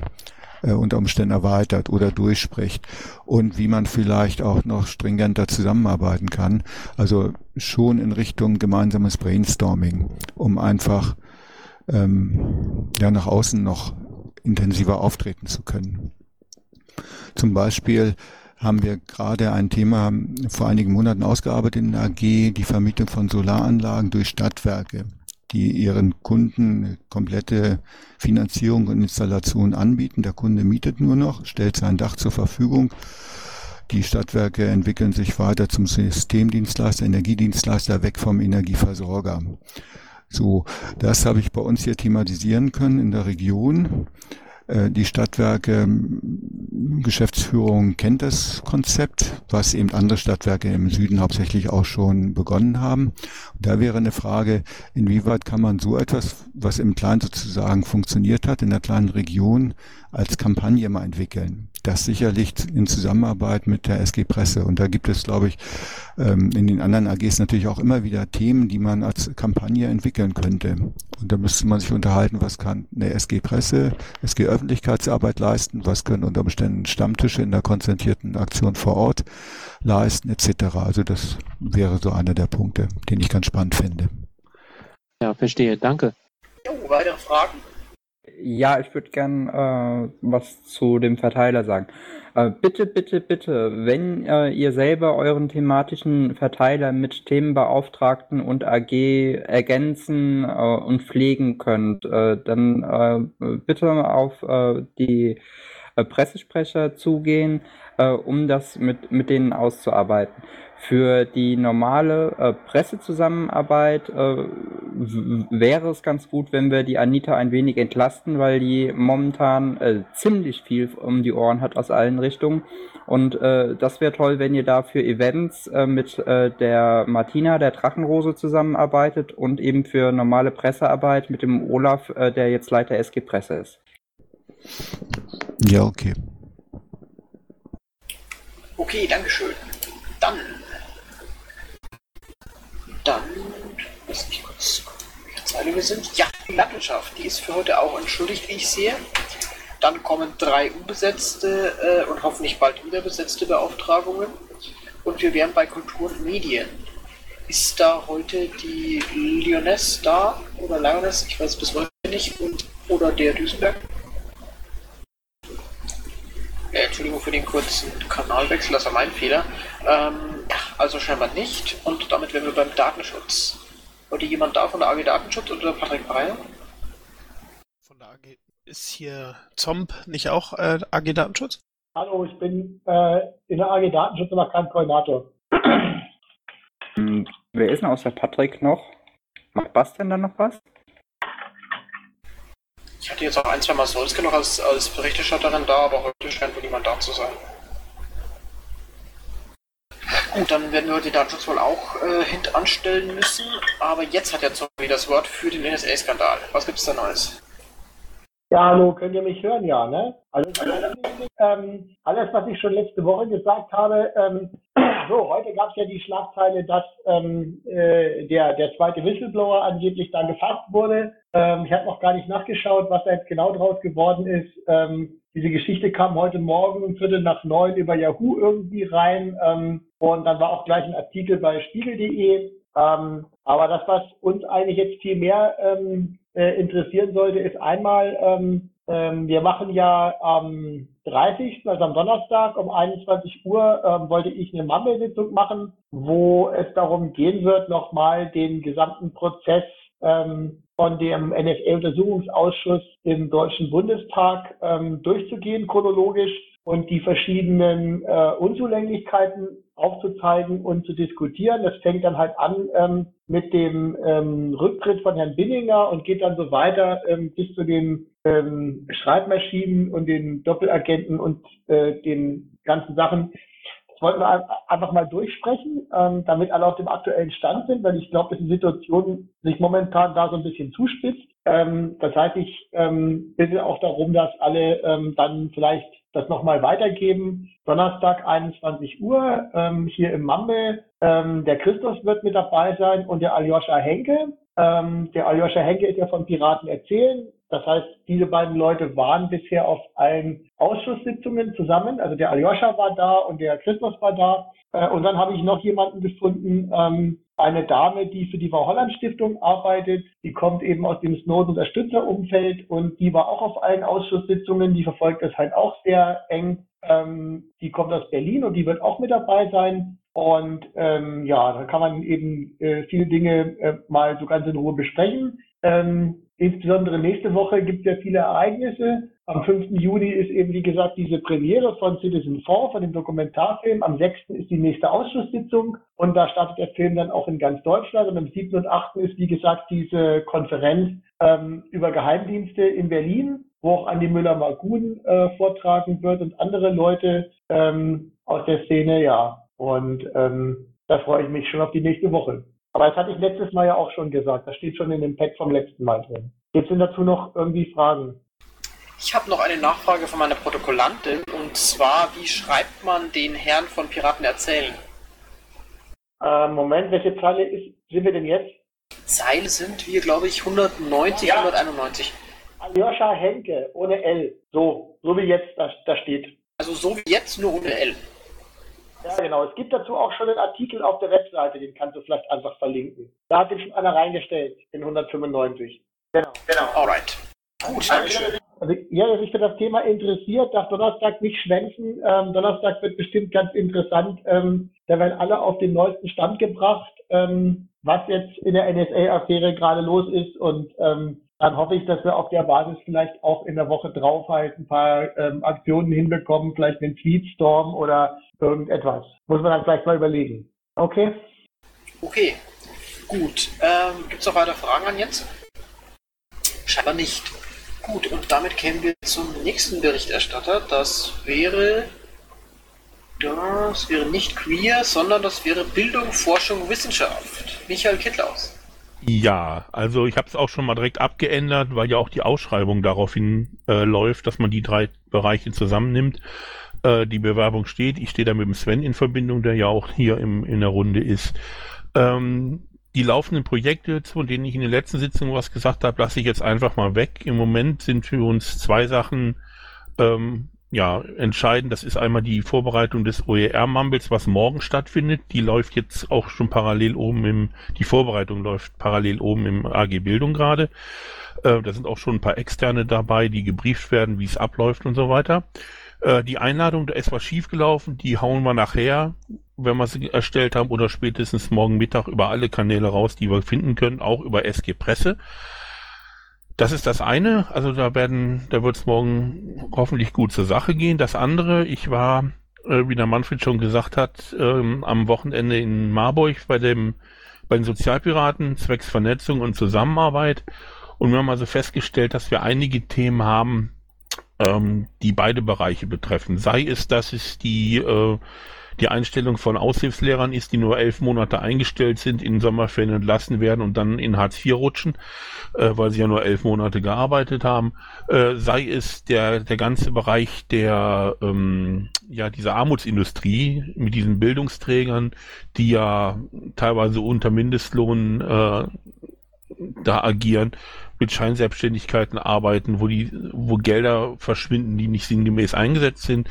äh, unter Umständen erweitert oder durchspricht und wie man vielleicht auch noch stringenter zusammenarbeiten kann. Also schon in Richtung gemeinsames Brainstorming, um einfach ähm, ja nach außen noch intensiver auftreten zu können. Zum Beispiel haben wir gerade ein Thema vor einigen Monaten ausgearbeitet in der AG, die Vermietung von Solaranlagen durch Stadtwerke, die ihren Kunden komplette Finanzierung und Installation anbieten. Der Kunde mietet nur noch, stellt sein Dach zur Verfügung. Die Stadtwerke entwickeln sich weiter zum Systemdienstleister, Energiedienstleister weg vom Energieversorger. So, das habe ich bei uns hier thematisieren können in der Region. Äh, die Stadtwerke Geschäftsführung kennt das Konzept, was eben andere Stadtwerke im Süden hauptsächlich auch schon begonnen haben. da wäre eine Frage, inwieweit kann man so etwas, was im Kleinen sozusagen funktioniert hat, in der kleinen Region als Kampagne mal entwickeln. Das sicherlich in Zusammenarbeit mit der SG Presse. Und da gibt es, glaube ich, ähm, in den anderen AGs natürlich auch immer wieder Themen, die man als Kampagne entwickeln könnte. Und da müsste man sich unterhalten, was kann eine SG Presse, SG Öffentlichkeitsarbeit leisten, was können unter Umständen Stammtische in der konzentrierten Aktion vor Ort leisten, etc. Also das wäre so einer der Punkte, den ich ganz spannend finde. Ja, verstehe. Danke. Jo, weitere Fragen? Ja, ich würde gern äh, was zu dem Verteiler sagen. Äh, bitte, bitte, bitte, wenn äh, ihr selber euren thematischen Verteiler mit Themenbeauftragten und AG ergänzen äh, und pflegen könnt, äh, dann äh, bitte auf äh, die äh, Pressesprecher zugehen, äh, um das mit, mit denen auszuarbeiten. Für die normale äh, Pressezusammenarbeit äh, wäre es ganz gut, wenn wir die Anita ein wenig entlasten, weil die momentan äh, ziemlich viel um die Ohren hat aus allen Richtungen. Und äh, das wäre toll, wenn ihr da für Events äh, mit äh, der Martina, der Drachenrose zusammenarbeitet und eben für normale Pressearbeit mit dem Olaf, äh, der jetzt Leiter SG Presse ist. Ja, okay. Okay, Dankeschön. Dann. Dann. Lass mich kurz gucken, welche Zeile wir sind. Ja, die Landwirtschaft, die ist für heute auch entschuldigt, wie ich sehe. Dann kommen drei unbesetzte äh, und hoffentlich bald wieder besetzte Beauftragungen. Und wir wären bei Kultur und Medien. Ist da heute die Lioness da? Oder Lioness? Ich weiß bis heute nicht. Und, oder der Duisenberg? Äh, Entschuldigung für den kurzen Kanalwechsel, das war mein Fehler. Ähm, also scheinbar nicht. Und damit wären wir beim Datenschutz. Wollte jemand da von der AG Datenschutz oder Patrick Breyer? Von der AG ist hier Zomp nicht auch äh, AG Datenschutz? Hallo, ich bin äh, in der AG Datenschutz aber kein Koordinator. Hm, wer ist denn außer Patrick noch? Macht Bastian dann noch was? Ich hatte jetzt auch ein, zwei Mal Solske noch als, als Berichterstatterin da, aber heute scheint wohl niemand da zu sein. Gut, dann werden wir den Datenschutz wohl auch äh, hintanstellen müssen. Aber jetzt hat ja Zombie das Wort für den NSA-Skandal. Was gibt es da Neues? Ja, hallo, könnt ihr mich hören? Ja, ne? Also, ähm, alles, was ich schon letzte Woche gesagt habe, ähm, so, heute gab es ja die Schlagzeile, dass ähm, äh, der, der zweite Whistleblower angeblich da gefasst wurde. Ähm, ich habe noch gar nicht nachgeschaut, was da jetzt genau draus geworden ist. Ähm, diese Geschichte kam heute Morgen um Viertel nach neun über Yahoo irgendwie rein. Ähm, und dann war auch gleich ein Artikel bei spiegel.de. Aber das, was uns eigentlich jetzt viel mehr äh, interessieren sollte, ist einmal, ähm, ähm, wir machen ja am 30., also am Donnerstag um 21 Uhr, ähm, wollte ich eine Mammelsitzung machen, wo es darum gehen wird, nochmal den gesamten Prozess ähm, von dem NSA-Untersuchungsausschuss im Deutschen Bundestag ähm, durchzugehen, chronologisch und die verschiedenen äh, Unzulänglichkeiten aufzuzeigen und zu diskutieren. Das fängt dann halt an ähm, mit dem ähm, Rücktritt von Herrn Binninger und geht dann so weiter ähm, bis zu den ähm, Schreibmaschinen und den Doppelagenten und äh, den ganzen Sachen. Das wollten wir einfach mal durchsprechen, ähm, damit alle auf dem aktuellen Stand sind, weil ich glaube, dass die Situation sich momentan da so ein bisschen zuspitzt. Ähm, das heißt, ich ähm, bitte auch darum, dass alle ähm, dann vielleicht das nochmal weitergeben. Donnerstag 21 Uhr ähm, hier im Mambe. Ähm, der Christus wird mit dabei sein und der Aljoscha Henke. Ähm, der Aljoscha Henke ist ja von Piraten erzählen. Das heißt, diese beiden Leute waren bisher auf allen Ausschusssitzungen zusammen. Also der Aljoscha war da und der Christus war da. Äh, und dann habe ich noch jemanden gefunden, ähm, eine Dame, die für die Frau Stiftung arbeitet. Die kommt eben aus dem Snowden-Unterstützerumfeld und die war auch auf allen Ausschusssitzungen. Die verfolgt das halt auch sehr eng. Ähm, die kommt aus Berlin und die wird auch mit dabei sein. Und ähm, ja, da kann man eben äh, viele Dinge äh, mal so ganz in Ruhe besprechen. Ähm, insbesondere nächste Woche gibt es ja viele Ereignisse. Am 5. Juni ist eben, wie gesagt, diese Premiere von Citizen 4, von dem Dokumentarfilm. Am 6. ist die nächste Ausschusssitzung und da startet der Film dann auch in ganz Deutschland. Und am 7. und 8. ist, wie gesagt, diese Konferenz ähm, über Geheimdienste in Berlin, wo auch Andi Müller-Magun äh, vortragen wird und andere Leute ähm, aus der Szene, ja. Und ähm, da freue ich mich schon auf die nächste Woche. Aber das hatte ich letztes Mal ja auch schon gesagt. Das steht schon in dem Pack vom letzten Mal drin. Jetzt sind dazu noch irgendwie Fragen. Ich habe noch eine Nachfrage von meiner Protokollantin und zwar, wie schreibt man den Herrn von Piraten erzählen? Äh, Moment, welche Zeile ist, sind wir denn jetzt? Zeile sind wir, glaube ich, 190, ja. 191. Aljoscha Henke ohne L. So, so wie jetzt da, da steht. Also so wie jetzt, nur ohne L. Ja, genau. Es gibt dazu auch schon einen Artikel auf der Webseite, den kannst du vielleicht einfach verlinken. Da hat den schon einer reingestellt, in 195. Genau. Genau. Alright. Gut, Dankeschön. Also, ja, wer sich für das Thema interessiert, darf Donnerstag nicht schwänzen. Ähm, Donnerstag wird bestimmt ganz interessant. Ähm, da werden alle auf den neuesten Stand gebracht, ähm, was jetzt in der NSA-Affäre gerade los ist. Und ähm, dann hoffe ich, dass wir auf der Basis vielleicht auch in der Woche drauf halt ein paar ähm, Aktionen hinbekommen, vielleicht einen Tweetstorm oder irgendetwas. Muss man dann vielleicht mal überlegen. Okay? Okay, gut. Ähm, Gibt es noch weitere Fragen an Jens? Scheinbar nicht. Gut, und damit kämen wir zum nächsten Berichterstatter. Das wäre. Das wäre nicht queer, sondern das wäre Bildung, Forschung, Wissenschaft. Michael Kittlaus. Ja, also ich habe es auch schon mal direkt abgeändert, weil ja auch die Ausschreibung daraufhin äh, läuft, dass man die drei Bereiche zusammennimmt. Äh, die Bewerbung steht. Ich stehe da mit dem Sven in Verbindung, der ja auch hier im, in der Runde ist. Ähm, die laufenden Projekte, von denen ich in den letzten Sitzungen was gesagt habe, lasse ich jetzt einfach mal weg. Im Moment sind für uns zwei Sachen ähm, ja, entscheidend. Das ist einmal die Vorbereitung des OER-Mumbles, was morgen stattfindet. Die läuft jetzt auch schon parallel oben im, die Vorbereitung läuft parallel oben im AG Bildung gerade. Äh, da sind auch schon ein paar Externe dabei, die gebrieft werden, wie es abläuft und so weiter. Äh, die Einladung, da ist was schiefgelaufen, die hauen wir nachher, wenn wir sie erstellt haben, oder spätestens morgen Mittag über alle Kanäle raus, die wir finden können, auch über SG Presse. Das ist das eine, also da werden, da wird es morgen hoffentlich gut zur Sache gehen. Das andere, ich war, äh, wie der Manfred schon gesagt hat, ähm, am Wochenende in Marburg bei dem, bei den Sozialpiraten zwecks Vernetzung und Zusammenarbeit und wir haben also festgestellt, dass wir einige Themen haben, ähm, die beide Bereiche betreffen. Sei es, dass es die, äh, die Einstellung von Aushilfslehrern ist, die nur elf Monate eingestellt sind, in Sommerferien entlassen werden und dann in Hartz IV rutschen, äh, weil sie ja nur elf Monate gearbeitet haben, äh, sei es der, der ganze Bereich der, ähm, ja, dieser Armutsindustrie mit diesen Bildungsträgern, die ja teilweise unter Mindestlohn äh, da agieren, mit Scheinselbstständigkeiten arbeiten, wo die, wo Gelder verschwinden, die nicht sinngemäß eingesetzt sind.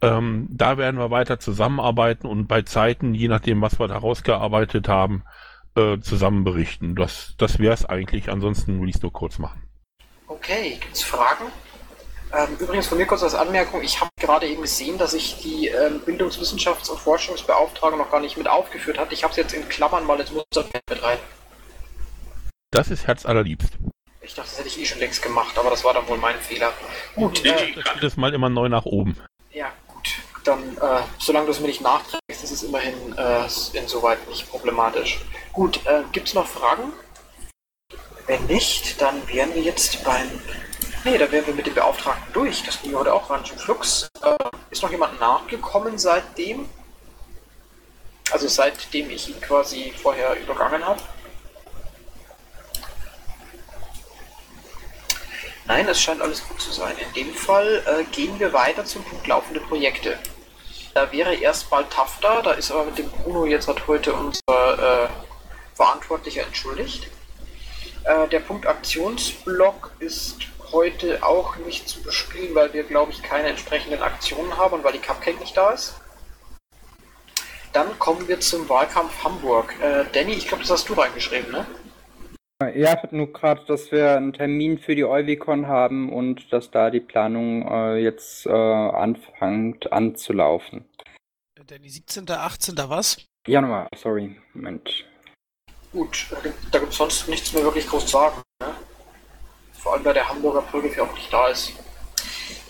Ähm, da werden wir weiter zusammenarbeiten und bei Zeiten, je nachdem, was wir da rausgearbeitet haben, äh, zusammen berichten. Das, das wäre es eigentlich. Ansonsten will ich es nur kurz machen. Okay, gibt es Fragen? Ähm, übrigens von mir kurz als Anmerkung, ich habe gerade eben gesehen, dass ich die ähm, Bildungswissenschafts- und Forschungsbeauftragung noch gar nicht mit aufgeführt hatte. Ich habe es jetzt in Klammern mal ins Musterfeld mit rein. Das ist herzallerliebst. Ich dachte, das hätte ich eh schon längst gemacht, aber das war dann wohl mein Fehler. Gut, äh, ich schiebe das mal immer neu nach oben. ja. Dann, äh, solange du es mir nicht nachträgst, ist es immerhin äh, insoweit nicht problematisch. Gut, äh, gibt es noch Fragen? Wenn nicht, dann wären wir jetzt beim. Nee, da wären wir mit dem Beauftragten durch. Das ging heute auch schön flugs. Äh, ist noch jemand nachgekommen seitdem? Also seitdem ich ihn quasi vorher übergangen habe? Nein, es scheint alles gut zu sein. In dem Fall äh, gehen wir weiter zum Punkt laufende Projekte. Da wäre erstmal Tafta, da ist aber mit dem Bruno jetzt hat heute unser äh, Verantwortlicher entschuldigt. Äh, der Punkt Aktionsblock ist heute auch nicht zu bespielen, weil wir, glaube ich, keine entsprechenden Aktionen haben und weil die Cupcake nicht da ist. Dann kommen wir zum Wahlkampf Hamburg. Äh, Danny, ich glaube, das hast du reingeschrieben, ne? Ja, ich hatte nur gerade, dass wir einen Termin für die Euvicon haben und dass da die Planung äh, jetzt äh, anfängt anzulaufen. Danny, 17., 18. was? Januar, sorry, Moment. Gut, da gibt- es sonst nichts mehr wirklich groß zu sagen. Ne? Vor allem, weil der Hamburger Brücke ja auch nicht da ist.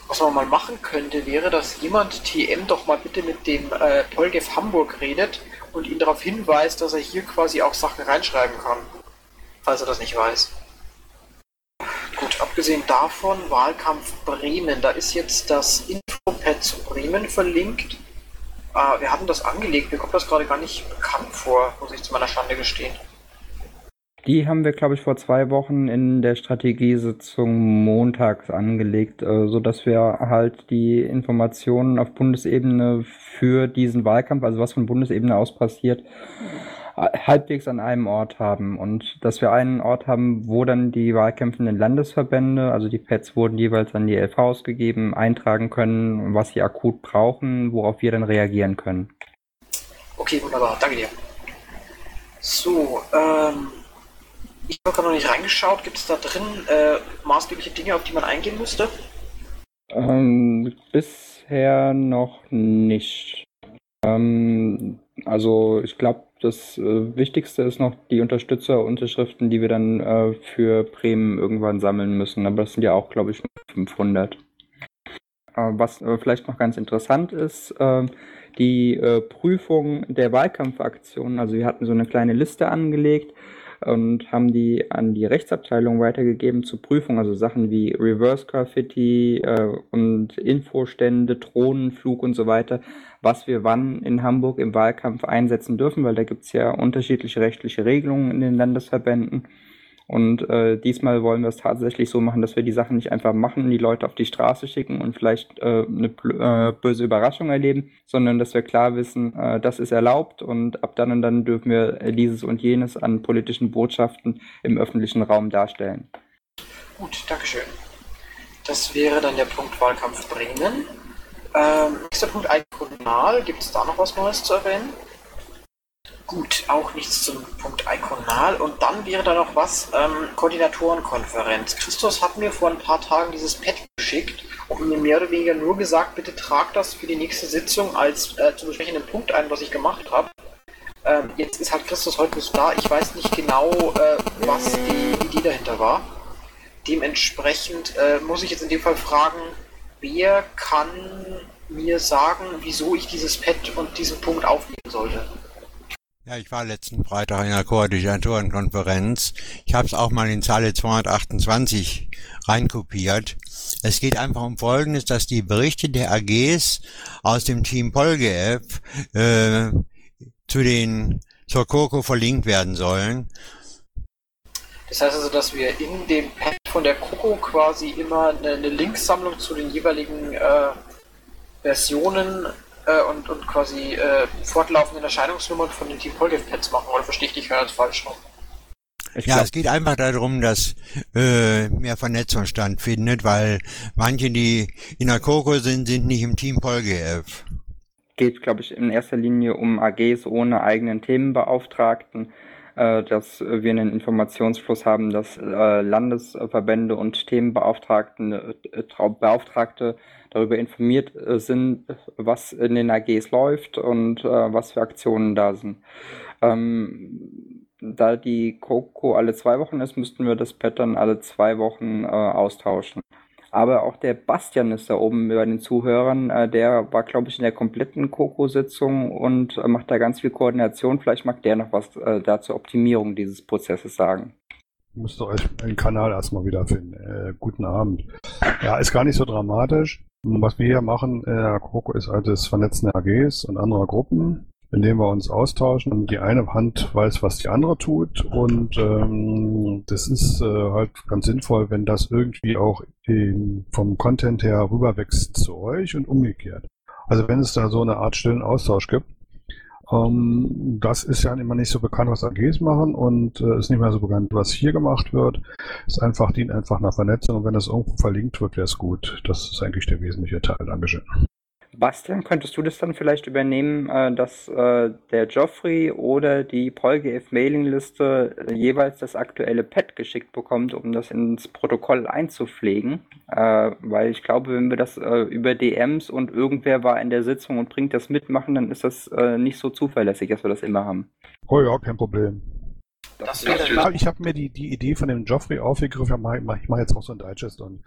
Was man mal machen könnte, wäre, dass jemand TM doch mal bitte mit dem äh, Polgef Hamburg redet und ihn darauf hinweist, dass er hier quasi auch Sachen reinschreiben kann. Falls er das nicht weiß. Gut, abgesehen davon, Wahlkampf Bremen. Da ist jetzt das Infopad zu Bremen verlinkt. Äh, wir hatten das angelegt, mir kommt das gerade gar nicht bekannt vor, muss ich zu meiner Schande gestehen. Die haben wir, glaube ich, vor zwei Wochen in der Strategiesitzung montags angelegt, äh, sodass wir halt die Informationen auf Bundesebene für diesen Wahlkampf, also was von Bundesebene aus passiert, halbwegs an einem Ort haben und dass wir einen Ort haben, wo dann die wahlkämpfenden Landesverbände, also die Pads wurden jeweils an die LVs gegeben, eintragen können, was sie akut brauchen, worauf wir dann reagieren können. Okay, wunderbar, danke dir. So, ähm, ich habe gerade noch nicht reingeschaut. Gibt es da drin äh, maßgebliche Dinge, auf die man eingehen müsste? Ähm, bisher noch nicht. Ähm, also ich glaube, das äh, Wichtigste ist noch die Unterstützerunterschriften, die wir dann äh, für Bremen irgendwann sammeln müssen. Aber das sind ja auch, glaube ich, 500. Äh, was äh, vielleicht noch ganz interessant ist, äh, die äh, Prüfung der Wahlkampfaktionen. Also wir hatten so eine kleine Liste angelegt und haben die an die Rechtsabteilung weitergegeben zur Prüfung, also Sachen wie Reverse Graffiti äh, und Infostände, Drohnenflug und so weiter, was wir wann in Hamburg im Wahlkampf einsetzen dürfen, weil da gibt's ja unterschiedliche rechtliche Regelungen in den Landesverbänden. Und äh, diesmal wollen wir es tatsächlich so machen, dass wir die Sachen nicht einfach machen, die Leute auf die Straße schicken und vielleicht äh, eine äh, böse Überraschung erleben, sondern dass wir klar wissen, äh, das ist erlaubt und ab dann und dann dürfen wir äh, dieses und jenes an politischen Botschaften im öffentlichen Raum darstellen. Gut, Dankeschön. Das wäre dann der Punkt Wahlkampf Bremen. Ähm, nächster Punkt Iconal. Gibt es da noch was Neues zu erwähnen? Gut, auch nichts zum Punkt Iconal. Und dann wäre da noch was, ähm, Koordinatorenkonferenz. Christus hat mir vor ein paar Tagen dieses Pad geschickt und mir mehr oder weniger nur gesagt, bitte trag das für die nächste Sitzung als äh, zu besprechenden Punkt ein, was ich gemacht habe. Ähm, jetzt ist halt Christus heute nicht da. Ich weiß nicht genau, äh, was die Idee dahinter war. Dementsprechend äh, muss ich jetzt in dem Fall fragen, wer kann mir sagen, wieso ich dieses Pad und diesen Punkt aufnehmen sollte? Ja, ich war letzten Freitag in der Koordinatorenkonferenz. Ich habe es auch mal in Zeile 228 reinkopiert. Es geht einfach um Folgendes, dass die Berichte der AGs aus dem Team PolGF äh, zu den zur Coco verlinkt werden sollen. Das heißt also, dass wir in dem Pad von der Coco quasi immer eine, eine Linksammlung zu den jeweiligen äh, Versionen äh, und, und quasi äh, fortlaufenden Erscheinungsnummern von den Team Polgef Pads machen, oder verstehe ich dich ganz falsch noch? ja, es geht einfach darum, dass äh, mehr Vernetzung stattfindet, weil manche, die in der Coco sind, sind nicht im Team PolGF. Geht, glaube ich, in erster Linie um AGs ohne eigenen Themenbeauftragten, äh, dass wir einen Informationsfluss haben, dass äh, Landesverbände und Themenbeauftragten, äh, Beauftragte darüber informiert äh, sind, was in den AGs läuft und äh, was für Aktionen da sind. Ähm, da die Coco alle zwei Wochen ist, müssten wir das Pattern alle zwei Wochen äh, austauschen. Aber auch der Bastian ist da oben bei den Zuhörern. Äh, der war, glaube ich, in der kompletten Coco-Sitzung und äh, macht da ganz viel Koordination. Vielleicht mag der noch was äh, da zur Optimierung dieses Prozesses sagen. Müsst ihr euch einen Kanal erstmal wiederfinden. Äh, guten Abend. Ja, ist gar nicht so dramatisch. Was wir hier machen, äh, ist halt das Vernetzen der AGs und anderer Gruppen in dem wir uns austauschen und die eine Hand weiß, was die andere tut und ähm, das ist äh, halt ganz sinnvoll, wenn das irgendwie auch in, vom Content her rüberwächst zu euch und umgekehrt. Also wenn es da so eine Art stillen Austausch gibt, ähm, das ist ja immer nicht so bekannt, was AGs machen und äh, ist nicht mehr so bekannt, was hier gemacht wird. Ist einfach, dient einfach nach Vernetzung und wenn das irgendwo verlinkt wird, wäre es gut. Das ist eigentlich der wesentliche Teil. Dankeschön. Bastian, könntest du das dann vielleicht übernehmen, äh, dass äh, der Joffrey oder die PolGF-Mailingliste jeweils das aktuelle Pad geschickt bekommt, um das ins Protokoll einzupflegen? Äh, weil ich glaube, wenn wir das über DMs und irgendwer war in der Sitzung und bringt das mitmachen, dann ist das nicht so zuverlässig, dass wir das immer haben. Oh ja, kein Problem. Das ja, ich habe mir die, die Idee von dem Joffrey aufgegriffen. Ich mache mach jetzt auch so ein Digest und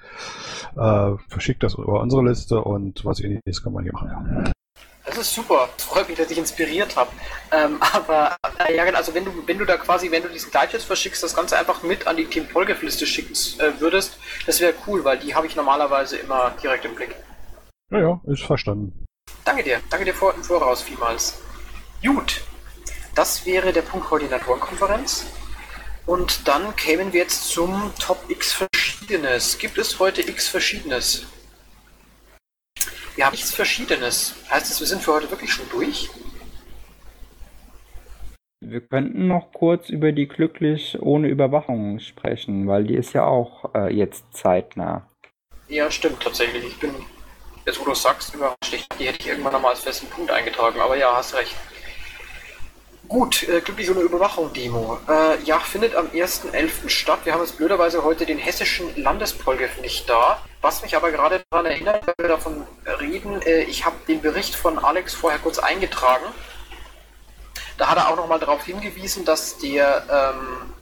äh, verschicke das über unsere Liste und was ähnliches kann man hier machen. Das ist super. Freut mich, dass ich inspiriert habe. Ähm, aber äh, ja, also wenn du, wenn du da quasi, wenn du diesen Digest verschickst, das Ganze einfach mit an die Team Polgef Liste schicken äh, würdest, das wäre cool, weil die habe ich normalerweise immer direkt im Blick. Ja, ja, ist verstanden. Danke dir. Danke dir vor, im Voraus vielmals. Gut, das wäre der Punkt Koordinatorenkonferenz. Und dann kämen wir jetzt zum Top X Verschiedenes. Gibt es heute X Verschiedenes? Wir haben nichts Verschiedenes. Heißt das, wir sind für heute wirklich schon durch? Wir könnten noch kurz über die Glücklich ohne Überwachung sprechen, weil die ist ja auch äh, jetzt zeitnah. Ja, stimmt tatsächlich. Ich bin, jetzt wo du sagst, überrascht. Die hätte ich irgendwann nochmal als festen Punkt eingetragen, aber ja, hast recht. Gut, äh, glücklich so eine Überwachung-Demo. Äh, ja, findet am 1.11. statt. Wir haben jetzt blöderweise heute den hessischen Landespolgef nicht da. Was mich aber gerade daran erinnert, wenn wir davon reden, äh, ich habe den Bericht von Alex vorher kurz eingetragen. Da hat er auch nochmal darauf hingewiesen, dass der ähm,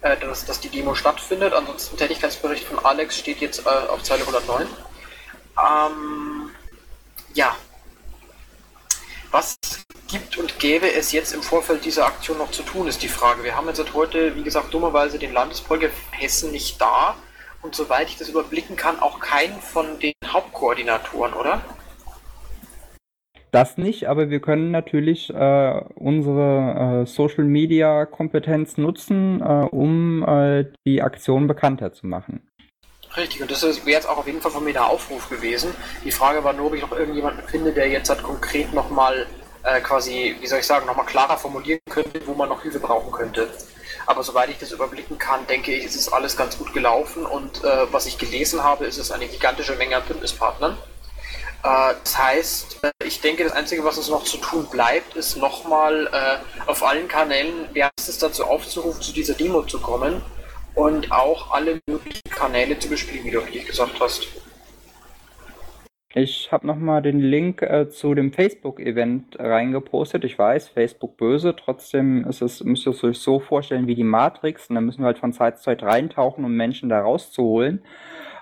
äh, dass, dass die Demo stattfindet. Ansonsten Tätigkeitsbericht von Alex steht jetzt äh, auf Zeile 109. Ähm, ja, gibt und gäbe es jetzt im Vorfeld dieser Aktion noch zu tun, ist die Frage. Wir haben jetzt seit heute, wie gesagt, dummerweise den Landespolger Hessen nicht da und soweit ich das überblicken kann, auch keinen von den Hauptkoordinatoren, oder? Das nicht, aber wir können natürlich äh, unsere äh, Social Media Kompetenz nutzen, äh, um äh, die Aktion bekannter zu machen. Richtig, und das wäre jetzt auch auf jeden Fall von mir der Aufruf gewesen. Die Frage war nur, ob ich noch irgendjemanden finde, der jetzt halt konkret nochmal äh, quasi, wie soll ich sagen, nochmal klarer formulieren könnte, wo man noch Hilfe brauchen könnte. Aber soweit ich das überblicken kann, denke ich, ist es alles ganz gut gelaufen und äh, was ich gelesen habe, ist es eine gigantische Menge an Bündnispartnern. Äh, das heißt, äh, ich denke, das Einzige, was uns noch zu tun bleibt, ist nochmal äh, auf allen Kanälen wärmstens dazu aufzurufen, zu dieser Demo zu kommen und auch alle möglichen Kanäle zu bespielen, wie du richtig gesagt hast. Ich habe nochmal den Link äh, zu dem Facebook-Event reingepostet. Ich weiß, Facebook böse, trotzdem ist es, müsst ihr es euch so vorstellen wie die Matrix und dann müssen wir halt von Zeit zu Zeit reintauchen, um Menschen da rauszuholen.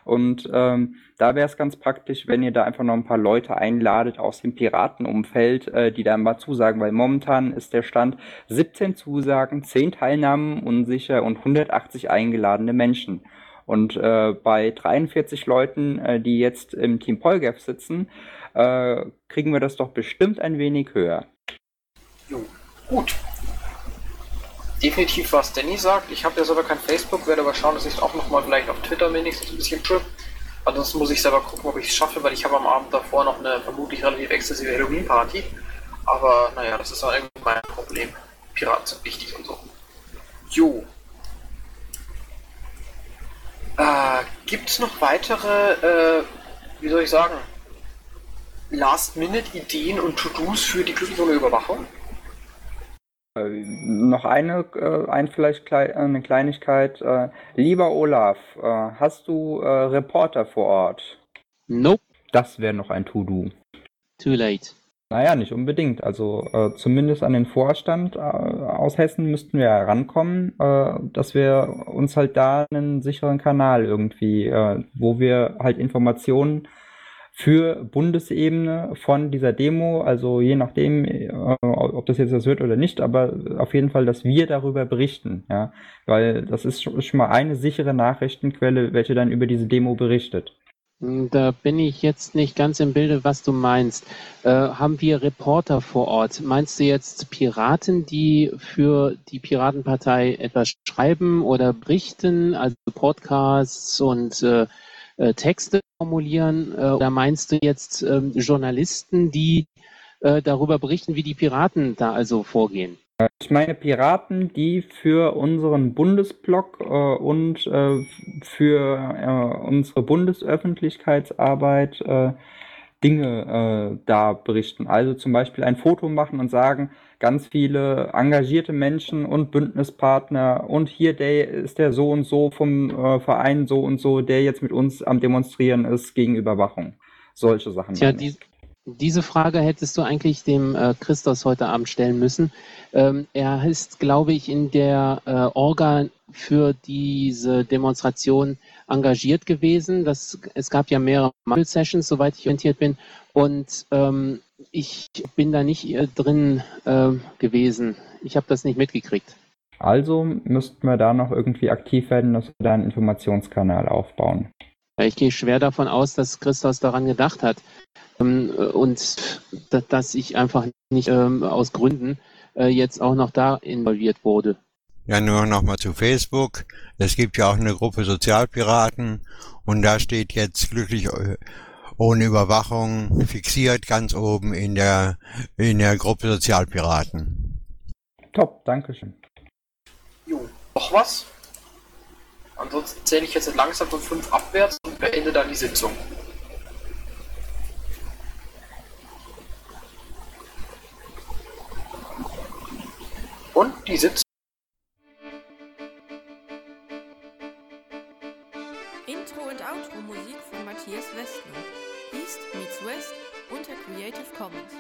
Und ähm, da wäre es ganz praktisch, wenn ihr da einfach noch ein paar Leute einladet aus dem Piratenumfeld, äh, die da mal zusagen, weil momentan ist der Stand 17 Zusagen, 10 Teilnahmen unsicher und 180 eingeladene Menschen. Und äh, bei 43 Leuten, äh, die jetzt im Team Polgaf sitzen, äh, kriegen wir das doch bestimmt ein wenig höher. Jo, gut. Definitiv, was Danny sagt. Ich habe ja selber kein Facebook, werde aber schauen, dass ich es auch nochmal vielleicht auf Twitter wenigstens ein bisschen trip. Ansonsten muss ich selber gucken, ob ich es schaffe, weil ich habe am Abend davor noch eine vermutlich relativ exzessive Halloween-Party. Aber naja, das ist dann irgendwie mein Problem. Piraten sind wichtig und so. Jo. Äh, Gibt es noch weitere, äh, wie soll ich sagen, Last-Minute-Ideen und To-Dos für die Glückwunschüberwachung? Äh, noch eine, äh, ein vielleicht klei äh, eine Kleinigkeit. Äh, lieber Olaf, äh, hast du äh, Reporter vor Ort? Nope. Das wäre noch ein To-Do. Too late. Naja, nicht unbedingt. Also äh, zumindest an den Vorstand äh, aus Hessen müssten wir rankommen, äh, dass wir uns halt da einen sicheren Kanal irgendwie, äh, wo wir halt Informationen für Bundesebene von dieser Demo, also je nachdem, äh, ob das jetzt was wird oder nicht, aber auf jeden Fall, dass wir darüber berichten, ja, weil das ist schon mal eine sichere Nachrichtenquelle, welche dann über diese Demo berichtet. Da bin ich jetzt nicht ganz im Bilde, was du meinst. Äh, haben wir Reporter vor Ort? Meinst du jetzt Piraten, die für die Piratenpartei etwas schreiben oder berichten, also Podcasts und äh, äh, Texte formulieren? Äh, oder meinst du jetzt ähm, Journalisten, die äh, darüber berichten, wie die Piraten da also vorgehen? Ich meine Piraten, die für unseren Bundesblock äh, und äh, für äh, unsere Bundesöffentlichkeitsarbeit äh, Dinge äh, da berichten. Also zum Beispiel ein Foto machen und sagen, ganz viele engagierte Menschen und Bündnispartner und hier der ist der so und so vom äh, Verein so und so, der jetzt mit uns am Demonstrieren ist gegen Überwachung. Solche Sachen. Tja, die, diese Frage hättest du eigentlich dem äh, Christos heute Abend stellen müssen. Ähm, er ist, glaube ich, in der äh, Orga für diese Demonstration engagiert gewesen. Das, es gab ja mehrere Mumble-Sessions, soweit ich orientiert bin. Und ähm, ich bin da nicht äh, drin äh, gewesen. Ich habe das nicht mitgekriegt. Also müssten wir da noch irgendwie aktiv werden, dass wir da einen Informationskanal aufbauen. Ich gehe schwer davon aus, dass Christos daran gedacht hat. Ähm, und dass ich einfach nicht ähm, aus Gründen äh, jetzt auch noch da involviert wurde. Ja, nur nochmal zu Facebook. Es gibt ja auch eine Gruppe Sozialpiraten und da steht jetzt glücklich äh, ohne Überwachung fixiert ganz oben in der, in der Gruppe Sozialpiraten. Top, Dankeschön. Jo, noch was? Ansonsten zähle ich jetzt langsam von fünf abwärts und beende dann die Sitzung. Und die Sitzung. Intro und Outro Musik von Matthias Westner. East meets West unter Creative Commons.